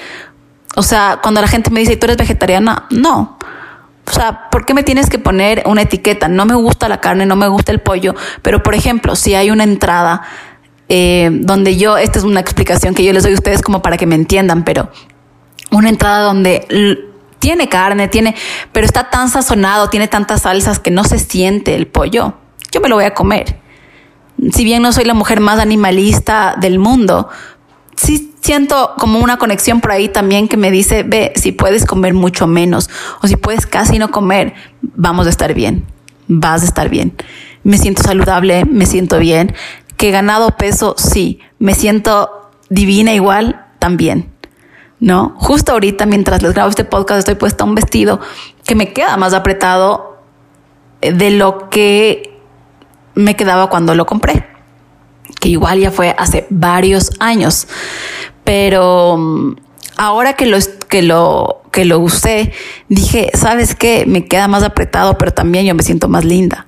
o sea, cuando la gente me dice, ¿tú eres vegetariana? No. O sea, ¿por qué me tienes que poner una etiqueta? No me gusta la carne, no me gusta el pollo, pero por ejemplo, si hay una entrada eh, donde yo, esta es una explicación que yo les doy a ustedes como para que me entiendan, pero una entrada donde tiene carne, tiene, pero está tan sazonado, tiene tantas salsas que no se siente el pollo, yo me lo voy a comer. Si bien no soy la mujer más animalista del mundo, sí siento como una conexión por ahí también que me dice, ve, si puedes comer mucho menos o si puedes casi no comer, vamos a estar bien, vas a estar bien. Me siento saludable, me siento bien. Que he ganado peso, sí. Me siento divina igual, también. ¿No? Justo ahorita, mientras les grabo este podcast, estoy puesta un vestido que me queda más apretado de lo que me quedaba cuando lo compré que igual ya fue hace varios años. Pero mm, ahora que lo, que lo, que lo usé, dije, ¿sabes qué? Me queda más apretado, pero también yo me siento más linda.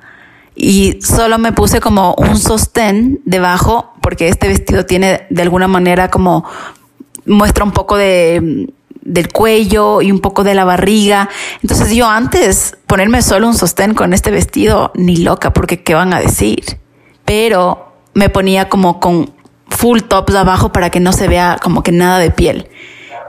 Y solo me puse como un sostén debajo, porque este vestido tiene de alguna manera como muestra un poco de del cuello y un poco de la barriga. Entonces yo antes ponerme solo un sostén con este vestido, ni loca, porque ¿qué van a decir? Pero me ponía como con full tops abajo para que no se vea como que nada de piel.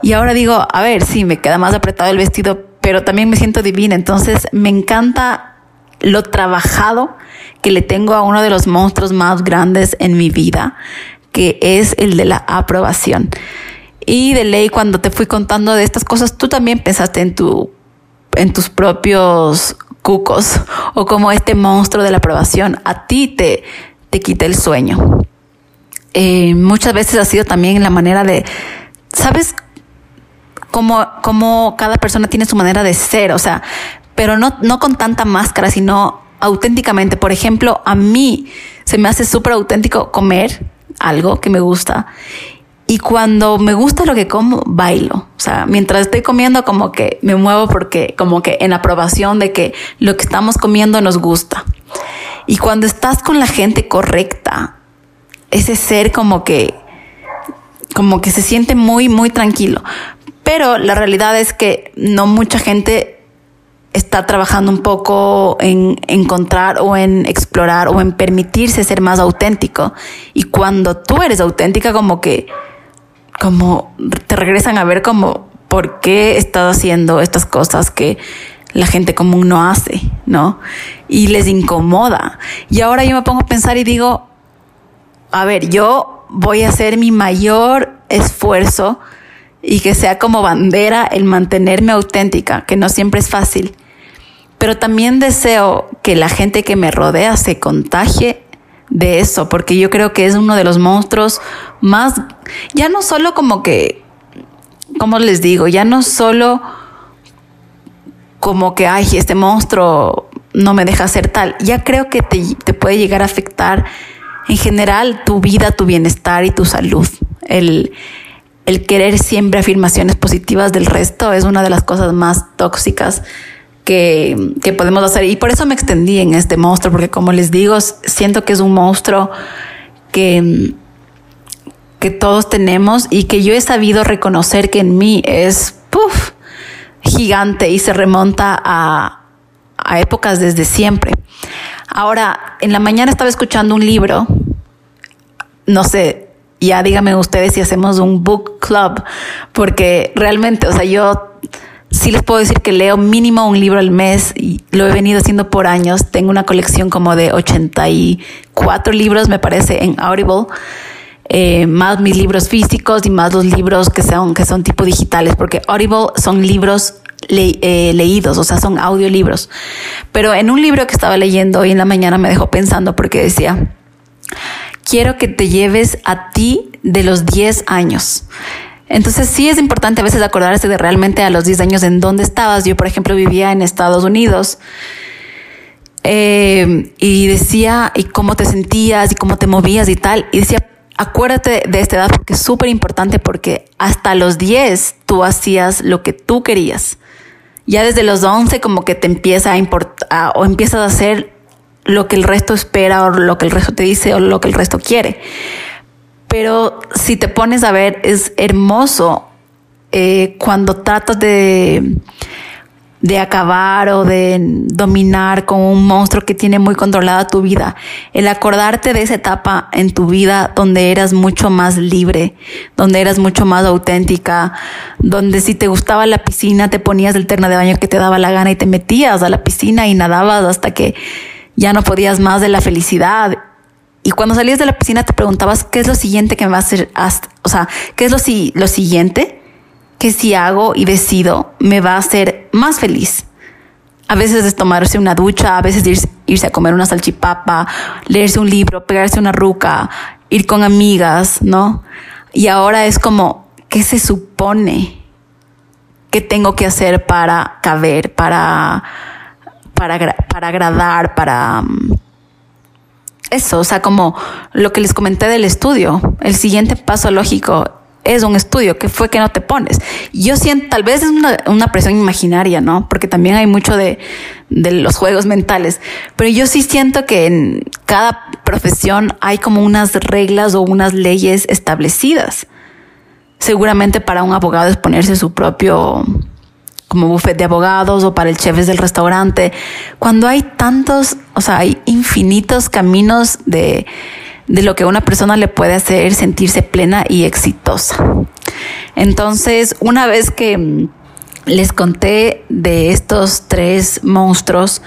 Y ahora digo, a ver, sí, me queda más apretado el vestido, pero también me siento divina. Entonces me encanta lo trabajado que le tengo a uno de los monstruos más grandes en mi vida, que es el de la aprobación. Y de ley, cuando te fui contando de estas cosas, tú también pensaste en tu, en tus propios cucos o como este monstruo de la aprobación. A ti te, te quita el sueño. Eh, muchas veces ha sido también la manera de, ¿sabes? Como, como cada persona tiene su manera de ser, o sea, pero no, no con tanta máscara, sino auténticamente. Por ejemplo, a mí se me hace súper auténtico comer algo que me gusta. Y cuando me gusta lo que como, bailo. O sea, mientras estoy comiendo, como que me muevo porque, como que en aprobación de que lo que estamos comiendo nos gusta. Y cuando estás con la gente correcta, ese ser como que, como que se siente muy, muy tranquilo. Pero la realidad es que no mucha gente está trabajando un poco en encontrar o en explorar o en permitirse ser más auténtico. Y cuando tú eres auténtica, como que, como te regresan a ver como, ¿por qué estás haciendo estas cosas que la gente común no hace, ¿no? Y les incomoda. Y ahora yo me pongo a pensar y digo, a ver, yo voy a hacer mi mayor esfuerzo y que sea como bandera el mantenerme auténtica, que no siempre es fácil pero también deseo que la gente que me rodea se contagie de eso, porque yo creo que es uno de los monstruos más, ya no solo como que, como les digo, ya no solo como que, ay, este monstruo no me deja ser tal, ya creo que te, te puede llegar a afectar en general tu vida, tu bienestar y tu salud. El, el querer siempre afirmaciones positivas del resto es una de las cosas más tóxicas que, que, podemos hacer. Y por eso me extendí en este monstruo, porque como les digo, siento que es un monstruo que, que todos tenemos y que yo he sabido reconocer que en mí es puff, gigante y se remonta a, a épocas desde siempre. Ahora, en la mañana estaba escuchando un libro, no sé, ya díganme ustedes si hacemos un book club, porque realmente, o sea, yo sí les puedo decir que leo mínimo un libro al mes y lo he venido haciendo por años. Tengo una colección como de 84 libros, me parece, en Audible. Eh, más mis libros físicos y más los libros que son, que son tipo digitales, porque Audible son libros eh, leídos, o sea, son audiolibros. Pero en un libro que estaba leyendo hoy en la mañana me dejó pensando porque decía, quiero que te lleves a ti de los 10 años. Entonces sí es importante a veces acordarse de realmente a los 10 años en dónde estabas. Yo, por ejemplo, vivía en Estados Unidos eh, y decía, y cómo te sentías y cómo te movías y tal. Y decía, acuérdate de esta edad porque es súper importante porque hasta los 10 tú hacías lo que tú querías. Ya desde los 11 como que te empieza a importar o empiezas a hacer lo que el resto espera o lo que el resto te dice o lo que el resto quiere. Pero si te pones a ver, es hermoso eh, cuando tratas de, de acabar o de dominar con un monstruo que tiene muy controlada tu vida. El acordarte de esa etapa en tu vida donde eras mucho más libre, donde eras mucho más auténtica, donde si te gustaba la piscina te ponías el terno de baño que te daba la gana y te metías a la piscina y nadabas hasta que ya no podías más de la felicidad y cuando salías de la piscina te preguntabas, ¿qué es lo siguiente que me va a hacer? O sea, ¿qué es lo, lo siguiente que si hago y decido me va a hacer más feliz? A veces es tomarse una ducha, a veces irse, a comer una salchipapa, leerse un libro, pegarse una ruca, ir con amigas, ¿no? Y ahora es como, ¿qué se supone que tengo que hacer para caber, para, para, para agradar, para mm, eso, o sea, como lo que les comenté del estudio, el siguiente paso lógico es un estudio, que fue que no te pones. Yo siento, tal vez es una, presión imaginaria, ¿no? Porque también hay mucho de, de, los juegos mentales, pero yo sí siento que en cada profesión hay como unas reglas o unas leyes establecidas. Seguramente para un abogado es ponerse su propio como buffet de abogados o para el chef del restaurante, cuando hay tantos, o sea, hay infinitos caminos de, de lo que una persona le puede hacer sentirse plena y exitosa. Entonces, una vez que, les conté de estos tres monstruos,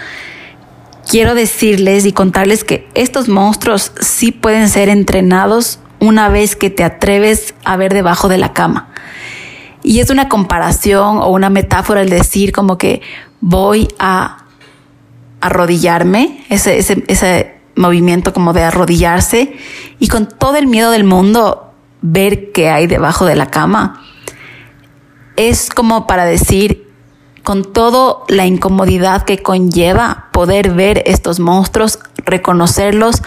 quiero decirles y contarles que estos monstruos sí pueden ser entrenados una vez que te atreves a ver debajo de la cama. Y es una comparación o una metáfora el decir como que voy a arrodillarme, ese, ese, ese movimiento como de arrodillarse y con todo el miedo del mundo ver qué hay debajo de la cama. Es como para decir, con toda la incomodidad que conlleva poder ver estos monstruos, reconocerlos,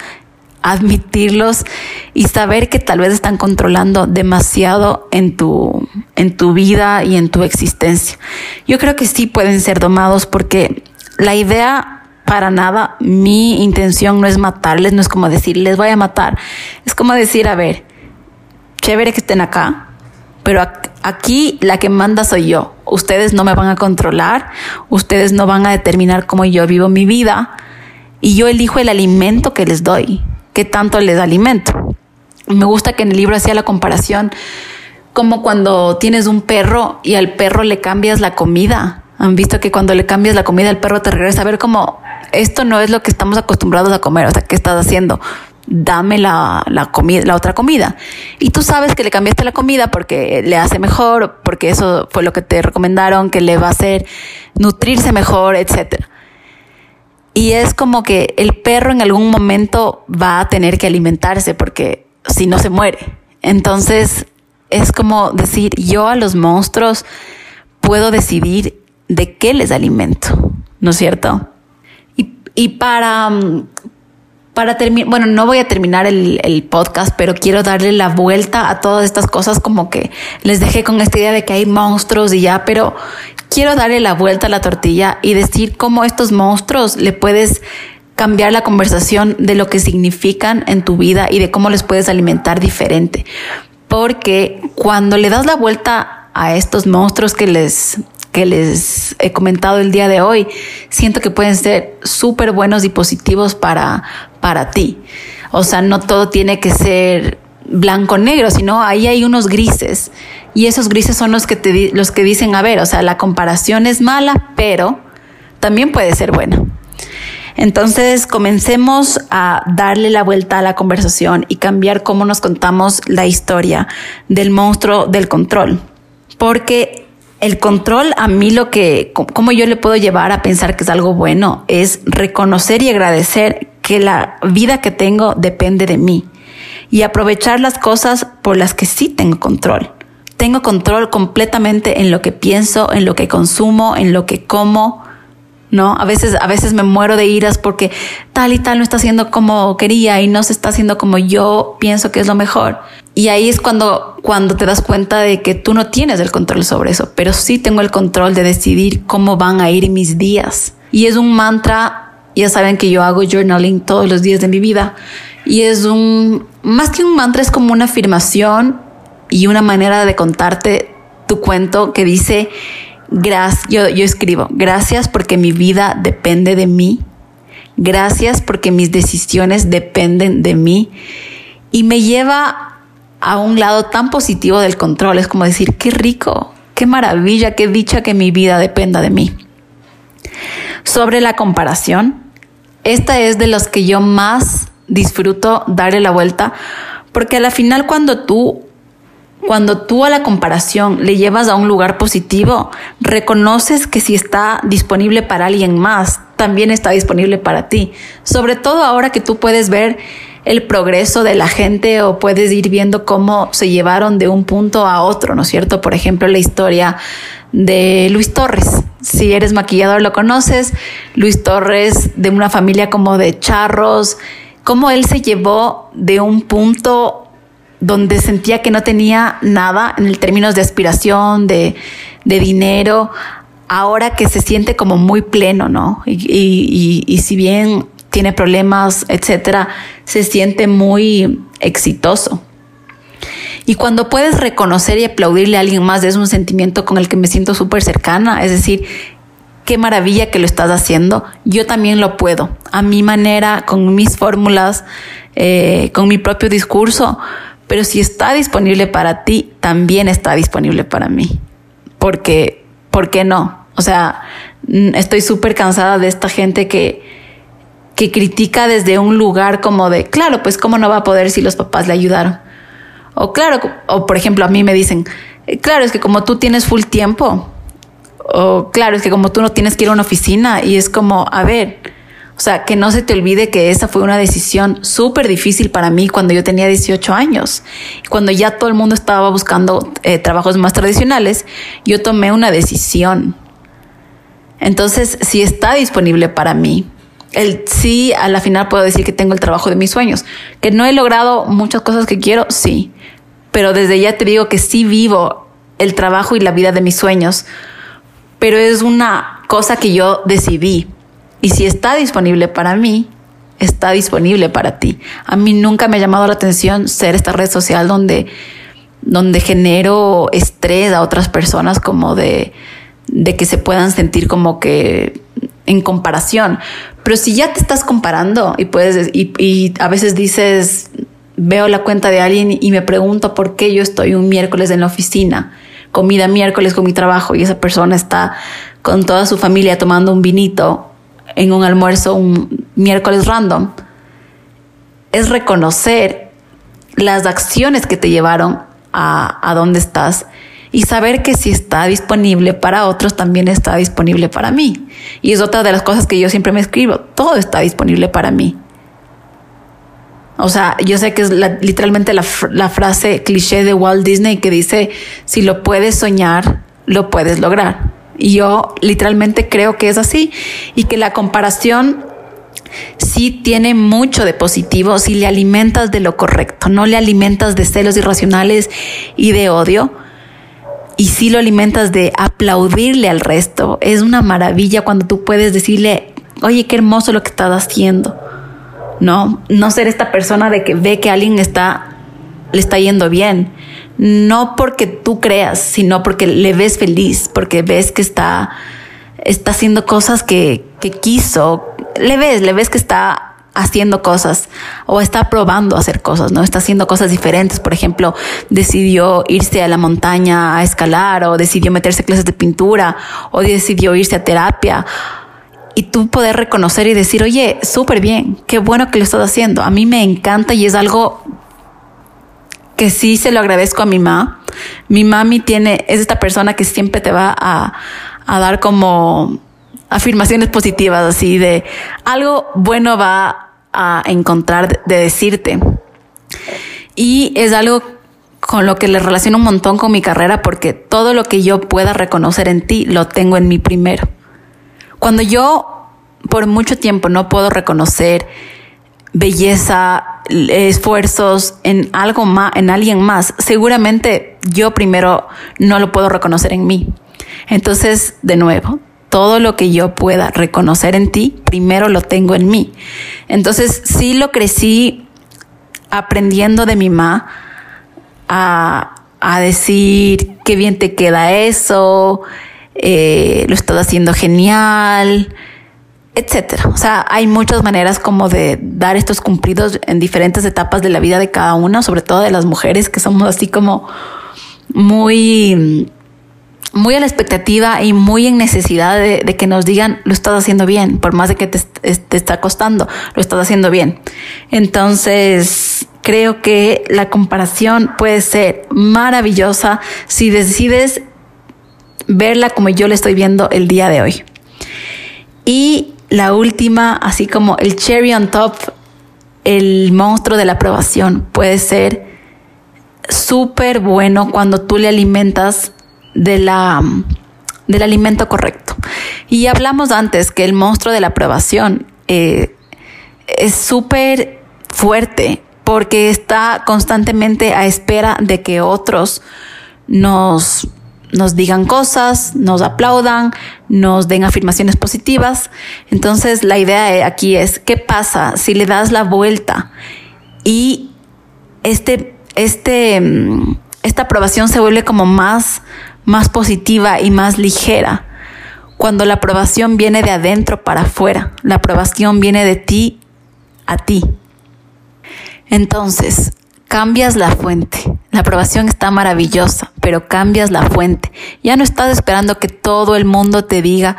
admitirlos y saber que tal vez están controlando demasiado en tu, en tu vida y en tu existencia. Yo creo que sí pueden ser domados porque la idea para nada, mi intención no es matarles, no es como decir, les voy a matar. Es como decir, a ver, chévere que estén acá, pero aquí la que manda soy yo. Ustedes no me van a controlar, ustedes no van a determinar cómo yo vivo mi vida y yo elijo el alimento que les doy, qué tanto les alimento. Me gusta que en el libro hacía la comparación como cuando tienes un perro y al perro le cambias la comida. Han visto que cuando le cambias la comida, el perro te regresa a ver cómo esto no es lo que estamos acostumbrados a comer, o sea, ¿qué estás haciendo? Dame la, la comida, la otra comida. Y tú sabes que le cambiaste la comida porque le hace mejor, porque eso fue lo que te recomendaron, que le va a hacer nutrirse mejor, etcétera. Y es como que el perro en algún momento va a tener que alimentarse porque si no se muere. Entonces es como decir, yo a los monstruos puedo decidir de qué les alimento, ¿no es cierto? Y para, mm, para terminar, bueno, no voy a terminar el, el, podcast, pero quiero darle la vuelta a todas estas cosas como que les dejé con esta idea de que hay monstruos y ya, pero quiero darle la vuelta a la tortilla y decir cómo estos monstruos le puedes cambiar la conversación de lo que significan en tu vida y de cómo les puedes alimentar diferente. Porque cuando le das la vuelta a estos monstruos que les que les he comentado el día de hoy, siento que pueden ser súper buenos y positivos para, para ti. O sea, no todo tiene que ser blanco-negro, sino ahí hay unos grises. Y esos grises son los que, te, los que dicen, a ver, o sea, la comparación es mala, pero también puede ser buena. Entonces, comencemos a darle la vuelta a la conversación y cambiar cómo nos contamos la historia del monstruo del control. Porque el control a mí lo que, cómo yo le puedo llevar a pensar que es algo bueno, es reconocer y agradecer que la vida que tengo depende de mí y aprovechar las cosas por las que sí tengo control. Tengo control completamente en lo que pienso, en lo que consumo, en lo que como, ¿no? A veces, a veces me muero de iras porque tal y tal no está haciendo como quería y no se está haciendo como yo pienso que es lo mejor. Y ahí es cuando, cuando te das cuenta de que tú no tienes el control sobre eso, pero sí tengo el control de decidir cómo van a ir mis días. Y es un mantra, ya saben que yo hago journaling todos los días de mi vida. Y es un, más que un mantra, es como una afirmación y una manera de contarte tu cuento que dice, gracias, yo, yo escribo, gracias porque mi vida depende de mí. Gracias porque mis decisiones dependen de mí. Y me lleva a un lado tan positivo del control. Es como decir, qué rico, qué maravilla, qué dicha que mi vida dependa de mí. Sobre la comparación, esta es de los que yo más disfruto darle la vuelta, porque a la final cuando tú cuando tú a la comparación le llevas a un lugar positivo, reconoces que si está disponible para alguien más, también está disponible para ti. Sobre todo ahora que tú puedes ver el progreso de la gente o puedes ir viendo cómo se llevaron de un punto a otro, ¿no es cierto? Por ejemplo, la historia de Luis Torres. Si eres maquillador lo conoces, Luis Torres de una familia como de charros, cómo él se llevó de un punto donde sentía que no tenía nada en términos de aspiración, de, de dinero, ahora que se siente como muy pleno, ¿no? Y, y, y si bien tiene problemas, etcétera, se siente muy exitoso. Y cuando puedes reconocer y aplaudirle a alguien más, es un sentimiento con el que me siento súper cercana. Es decir, qué maravilla que lo estás haciendo. Yo también lo puedo, a mi manera, con mis fórmulas, eh, con mi propio discurso. Pero si está disponible para ti, también está disponible para mí. Porque ¿por qué no? O sea, estoy súper cansada de esta gente que, que critica desde un lugar como de, claro, pues cómo no va a poder si los papás le ayudaron. O claro, o por ejemplo a mí me dicen, eh, claro, es que como tú tienes full tiempo, o claro, es que como tú no tienes que ir a una oficina y es como, a ver, o sea, que no se te olvide que esa fue una decisión súper difícil para mí cuando yo tenía 18 años. Cuando ya todo el mundo estaba buscando eh, trabajos más tradicionales, yo tomé una decisión. Entonces, si está disponible para mí, el sí, a la final puedo decir que tengo el trabajo de mis sueños. Que no he logrado muchas cosas que quiero, sí. Pero desde ya te digo que sí vivo el trabajo y la vida de mis sueños. Pero es una cosa que yo decidí. Y si está disponible para mí, está disponible para ti. A mí nunca me ha llamado la atención ser esta red social donde, donde genero estrés a otras personas como de, de que se puedan sentir como que en comparación. Pero si ya te estás comparando y puedes, y, y a veces dices, veo la cuenta de alguien y me pregunto por qué yo estoy un miércoles en la oficina, comida miércoles con mi trabajo y esa persona está con toda su familia tomando un vinito en un almuerzo un miércoles random, es reconocer las acciones que te llevaron a, a donde estás y saber que si está disponible para otros, también está disponible para mí. Y es otra de las cosas que yo siempre me escribo, todo está disponible para mí. O sea, yo sé que es literalmente la, la frase cliché de Walt Disney que dice, si lo puedes soñar, lo puedes lograr. Y yo literalmente creo que es así y que la comparación sí tiene mucho de positivo si le alimentas de lo correcto, no le alimentas de celos irracionales y de odio. Y si lo alimentas de aplaudirle al resto. Es una maravilla cuando tú puedes decirle, oye, qué hermoso lo que estás haciendo. No, no ser esta persona de que ve que alguien está, le está yendo bien no porque tú creas, sino porque le ves feliz, porque ves que está, está haciendo cosas que, que quiso, le ves, le ves que está haciendo cosas o está probando hacer cosas, ¿no? Está haciendo cosas diferentes. Por ejemplo, decidió irse a la montaña a escalar o decidió meterse clases de pintura o decidió irse a terapia. Y tú poder reconocer y decir, oye, súper bien, qué bueno que lo estás haciendo. A mí me encanta y es algo que sí se lo agradezco a mi mamá. Mi mami tiene, es esta persona que siempre te va a dar como afirmaciones positivas, así de algo bueno va a encontrar de decirte. Y es algo con lo que le relaciono un montón con mi carrera porque todo lo que yo pueda reconocer en ti lo tengo en mí primero. Cuando yo por mucho tiempo no puedo reconocer belleza, esfuerzos en algo más, en alguien más, seguramente yo primero no lo puedo reconocer en mí. Entonces, de nuevo, todo lo que yo pueda reconocer en ti, primero lo tengo en mí. Entonces, sí lo crecí aprendiendo de mi mamá a, a decir qué bien te queda eso, eh, lo estás haciendo genial, etcétera. O sea, hay muchas maneras como de dar estos cumplidos en diferentes etapas de la vida de cada una, sobre todo de las mujeres que somos así como muy muy a la expectativa y muy en necesidad de, que nos digan lo estás haciendo bien, por más de que te, te está costando, lo estás haciendo bien. Entonces, creo que la comparación puede ser maravillosa si decides verla como yo la estoy viendo el día de hoy. Y la última, así como el cherry on top, el monstruo de la aprobación puede ser súper bueno cuando tú le alimentas de la, del alimento correcto. Y hablamos antes que el monstruo de la aprobación eh, es súper fuerte porque está constantemente a espera de que otros nos nos digan cosas, nos aplaudan, nos den afirmaciones positivas. Entonces la idea aquí es, ¿qué pasa si le das la vuelta y este, este, mm, esta aprobación se vuelve como más, más positiva y más ligera? Cuando la aprobación viene de adentro para afuera, la aprobación viene de ti a ti. Entonces, cambias la fuente. La aprobación está maravillosa, pero cambias la fuente. Ya no estás esperando que todo el mundo te diga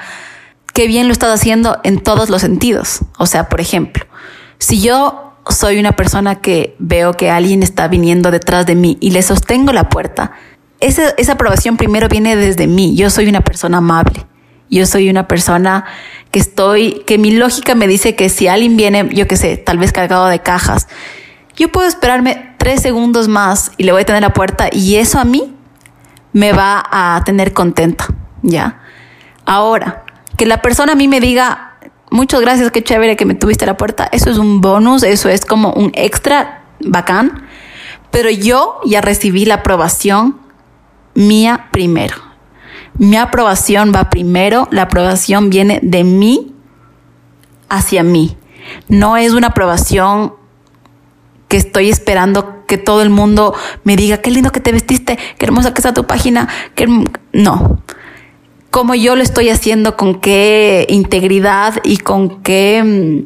qué bien lo estás haciendo en todos los sentidos. O sea, por ejemplo, si yo soy una persona que veo que alguien está viniendo detrás de mí y le sostengo la puerta, esa, esa aprobación primero viene desde mí. Yo soy una persona amable. Yo soy una persona que estoy, que mi lógica me dice que si alguien viene, yo qué sé, tal vez cargado de cajas, yo puedo esperarme tres segundos más y le voy a tener la puerta y eso a mí me va a tener contenta, ¿ya? Ahora, que la persona a mí me diga, muchas gracias, qué chévere que me tuviste la puerta, eso es un bonus, eso es como un extra bacán, pero yo ya recibí la aprobación mía primero. Mi aprobación va primero, la aprobación viene de mí hacia mí. No es una aprobación que estoy esperando que todo el mundo me diga, qué lindo que te vestiste, qué hermosa que está tu página, que no. Como yo lo estoy haciendo, con qué integridad y con qué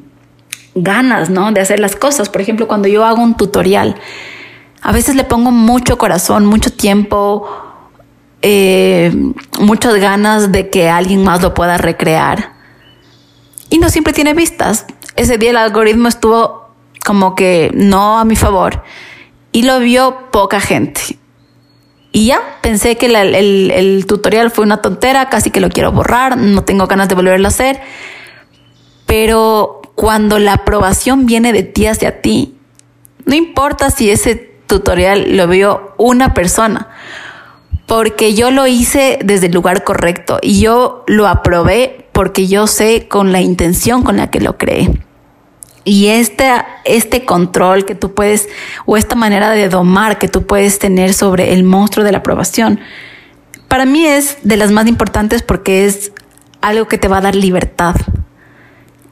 mm, ganas, ¿no? De hacer las cosas. Por ejemplo, cuando yo hago un tutorial, a veces le pongo mucho corazón, mucho tiempo, eh, muchas ganas de que alguien más lo pueda recrear. Y no siempre tiene vistas. Ese día el algoritmo estuvo como que no a mi favor y lo vio poca gente. Y ya pensé que el, tutorial fue una tontera, casi que lo quiero borrar, no tengo ganas de volverlo a hacer. Pero cuando la aprobación viene de ti hacia ti, no importa si ese tutorial lo vio una persona, porque yo lo hice desde el lugar correcto y yo lo aprobé porque yo sé con la intención con la que lo creé. Y este, este control que tú puedes, o esta manera de domar que tú puedes tener sobre el monstruo de la aprobación, para mí es de las más importantes porque es algo que te va a dar libertad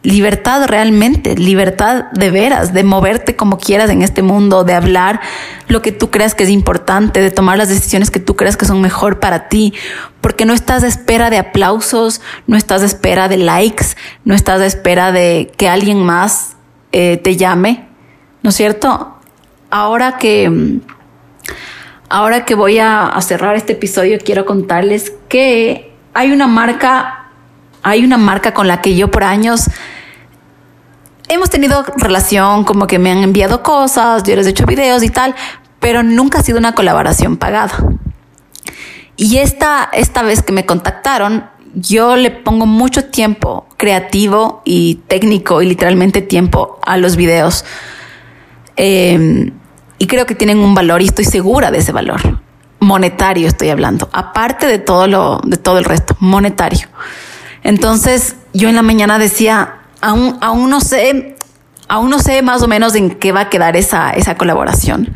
libertad realmente, libertad de veras, de moverte como quieras en este mundo, de hablar lo que tú creas que es importante, de tomar las decisiones que tú creas que son mejor para ti, porque no estás a espera de aplausos, no estás a espera de likes, no estás a espera de que alguien más eh, te llame, ¿no es cierto? Ahora que, ahora que voy a, a cerrar este episodio, quiero contarles que hay una marca hay una marca con la que yo por años hemos tenido relación, como que me han enviado cosas, yo les he hecho videos y tal, pero nunca ha sido una colaboración pagada. Y esta, esta vez que me contactaron, yo le pongo mucho tiempo creativo y técnico y literalmente tiempo a los videos. Em, y creo que tienen un valor y estoy segura de ese valor. Monetario estoy hablando. Aparte de todo lo, de todo el resto, monetario. Entonces yo en la mañana decía, aún, aún no sé, aún no sé más o menos en qué va a quedar esa, esa colaboración.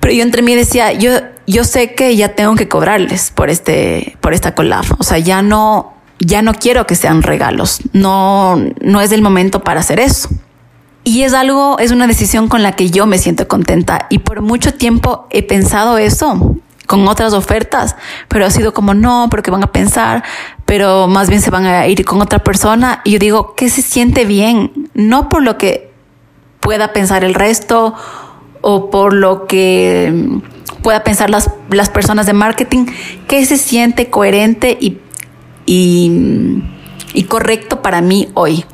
Pero yo entre mí decía, yo, yo sé que ya tengo que cobrarles por este, por esta collab. O sea, ya no, ya no quiero que sean regalos. No, no es el momento para hacer eso. Y es algo, es una decisión con la que yo me siento contenta. Y por mucho tiempo he pensado eso con otras ofertas, pero ha sido como no, porque van a pensar, pero más bien se van a ir con otra persona. Y yo digo, que se siente bien? No por lo que pueda pensar el resto o por lo que pueda pensar las, las personas de marketing, que se siente coherente y, y, y correcto para mí hoy.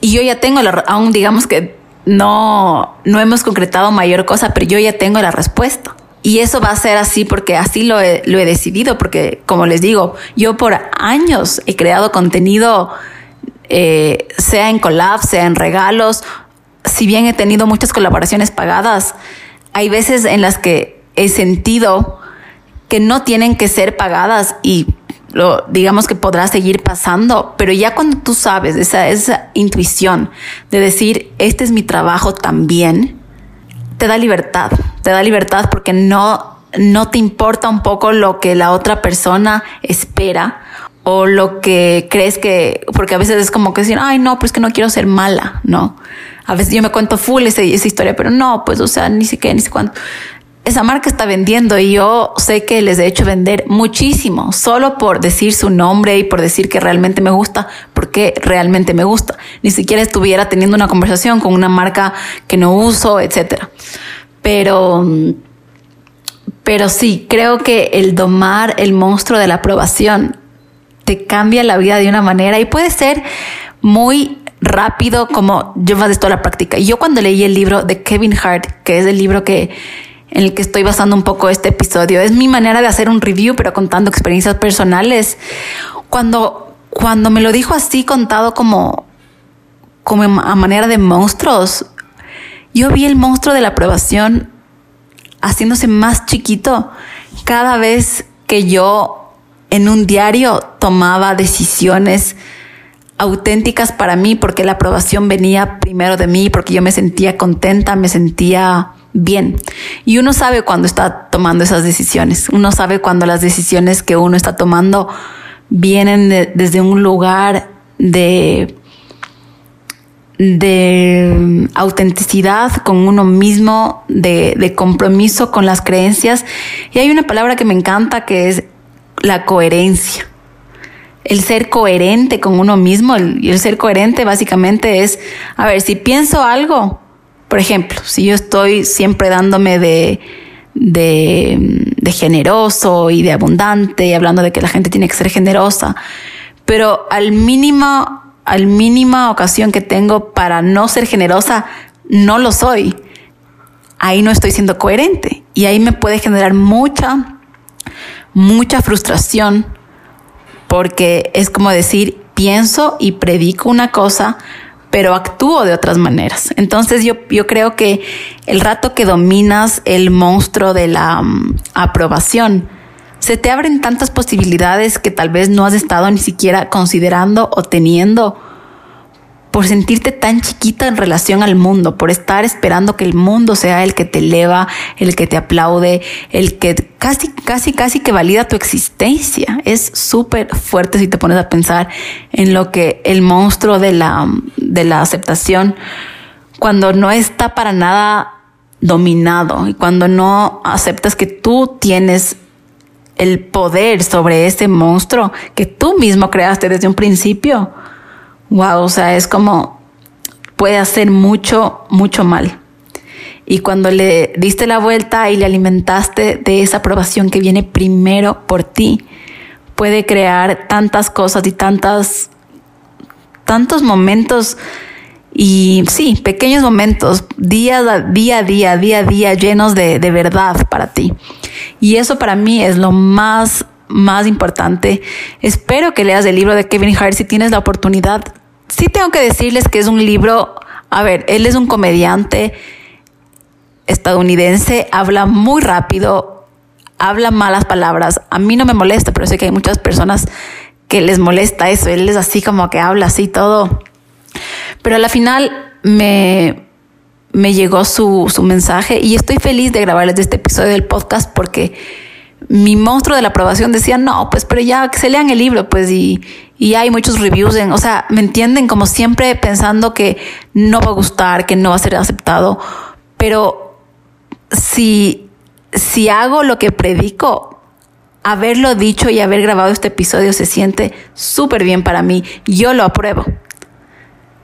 Y yo ya tengo, la, aún digamos que no, no hemos concretado mayor cosa, pero yo ya tengo la respuesta. Y eso va a ser así porque así lo he, decidido, porque como les digo, yo por años he creado contenido, eh, sea en collab, sea en regalos, si bien he tenido muchas colaboraciones pagadas, hay veces en las que he sentido que no tienen que ser pagadas y lo, digamos que podrá seguir pasando, pero ya cuando tú sabes esa, esa intuición de decir, este es mi trabajo también, te da libertad, te da libertad porque no, no te importa un poco lo que la otra persona espera o lo que crees que, porque a veces es como que decir, ay, no, pues que no quiero ser mala, ¿no? A veces yo me cuento full esa, esa historia, pero no, pues, o sea, ni siquiera, ni sé esa marca está vendiendo y yo sé que les he hecho vender muchísimo solo por decir su nombre y por decir que realmente me gusta, porque realmente me gusta. Ni siquiera estuviera teniendo una conversación con una marca que no uso, etcétera. Pero, Pero sí, creo que el domar el monstruo de la aprobación te cambia la vida de una manera y puede ser muy rápido como llevas esto a la práctica. Yo cuando leí el libro de Kevin Hart, que es el libro que en el que estoy basando un poco este episodio, es mi manera de hacer un review, pero contando experiencias personales. Cuando, cuando me lo dijo así, contado como, como a manera de monstruos, yo vi el monstruo de la aprobación haciéndose más chiquito cada vez que yo en un diario tomaba decisiones auténticas para mí porque la aprobación venía primero de mí, porque yo me sentía contenta, me sentía bien. Y uno sabe cuando está tomando esas decisiones, uno sabe cuando las decisiones que uno está tomando vienen desde un lugar de de autenticidad con uno mismo, de, de, compromiso con las creencias. Y hay una palabra que me encanta que es la coherencia el ser coherente con uno mismo. y el ser coherente básicamente es, a ver, si pienso algo, por ejemplo, si yo estoy siempre dándome de, generoso y de abundante, y hablando de que la gente tiene que ser generosa, pero al mínimo, al mínima ocasión que tengo para no ser generosa, no lo soy. Ahí no estoy siendo coherente y ahí me puede generar mucha, mucha frustración porque es como decir, pienso y predico una cosa, pero actúo de otras maneras. Entonces yo, yo creo que el rato que dominas el monstruo de la mm, aprobación, se te abren tantas posibilidades que tal vez no has estado ni siquiera considerando o teniendo por sentirte tan chiquita en relación al mundo, por estar esperando que el mundo sea el que te eleva, el que te aplaude, el que casi, casi, casi que valida tu existencia. Es súper fuerte si te pones a pensar en lo que el monstruo de la, de la aceptación, cuando no está para nada dominado y cuando no aceptas que tú tienes el poder sobre ese monstruo que tú mismo creaste desde un principio wow, o sea, es como puede hacer mucho, mucho mal. Y cuando le diste la vuelta y le alimentaste de esa aprobación que viene primero por ti, puede crear tantas cosas y tantas, tantos momentos y sí, pequeños momentos, día, a día, día a día, llenos de, de verdad para ti. Y eso para mí es lo más, más importante. Espero que leas el libro de Kevin Hart si tienes la oportunidad sí tengo que decirles que es un libro, a ver, él es un comediante estadounidense, habla muy rápido, habla malas palabras. A mí no me molesta, pero sé que hay muchas personas que les molesta eso. Él es así como que habla así todo. Pero a la final me, me llegó su, su mensaje y estoy feliz de grabarles este episodio del podcast porque mi monstruo de la aprobación decía, no, pues, pero ya que se lean el libro, pues, y, y hay muchos reviews en, o sea, me entienden como siempre pensando que no va a gustar, que no va a ser aceptado, pero si, si hago lo que predico, haberlo dicho y haber grabado este episodio se siente súper bien para mí, yo lo apruebo.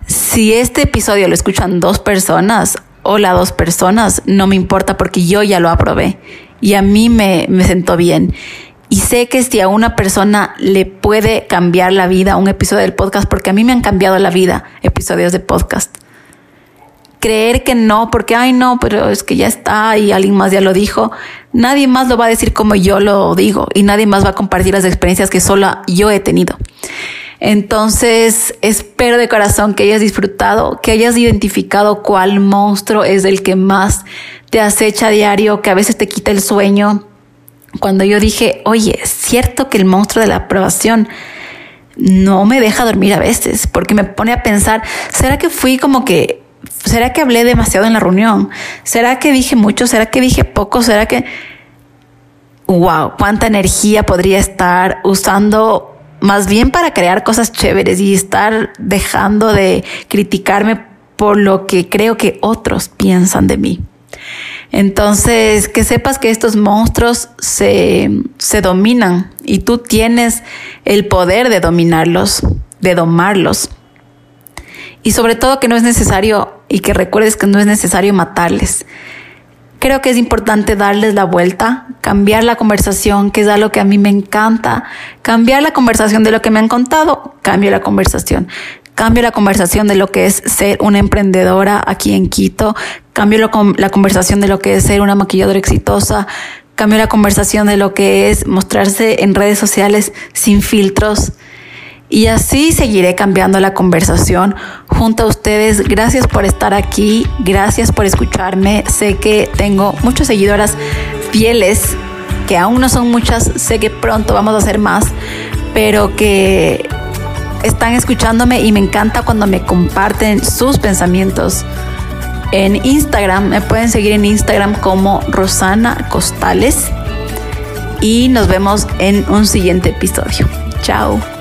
Si este episodio lo escuchan dos personas, hola dos personas, no me importa porque yo ya lo aprobé y a mí me, me sentó bien. Y sé que si a una persona le puede cambiar la vida un episodio del podcast, porque a mí me han cambiado la vida episodios de podcast. Creer que no, porque, ay no, pero es que ya está y alguien más ya lo dijo. Nadie más lo va a decir como yo lo digo y nadie más va a compartir las experiencias que solo yo he tenido. Entonces, espero de corazón que hayas disfrutado, que hayas identificado cuál monstruo es el que más te acecha a diario, que a veces te quita el sueño. Cuando yo dije, oye, es cierto que el monstruo de la aprobación no me deja dormir a veces, porque me pone a pensar, ¿será que fui como que, será que hablé demasiado en la reunión? ¿Será que dije mucho? ¿Será que dije poco? ¿Será que, wow, cuánta energía podría estar usando más bien para crear cosas chéveres y estar dejando de criticarme por lo que creo que otros piensan de mí? Entonces, que sepas que estos monstruos se, se dominan y tú tienes el poder de dominarlos, de domarlos. Y sobre todo que no es necesario, y que recuerdes que no es necesario matarles. Creo que es importante darles la vuelta, cambiar la conversación, que es algo que a mí me encanta. Cambiar la conversación de lo que me han contado, cambio la conversación. Cambio la conversación de lo que es ser una emprendedora aquí en Quito. Cambio la conversación de lo que es ser una maquilladora exitosa. Cambio la conversación de lo que es mostrarse en redes sociales sin filtros. Y así seguiré cambiando la conversación junto a ustedes. Gracias por estar aquí, gracias por escucharme. Sé que tengo muchas seguidoras fieles, que aún no son muchas, sé que pronto vamos a hacer más, pero que están escuchándome y me encanta cuando me comparten sus pensamientos. En Instagram, me pueden seguir en Instagram como Rosana Costales y nos vemos en un siguiente episodio. Chao.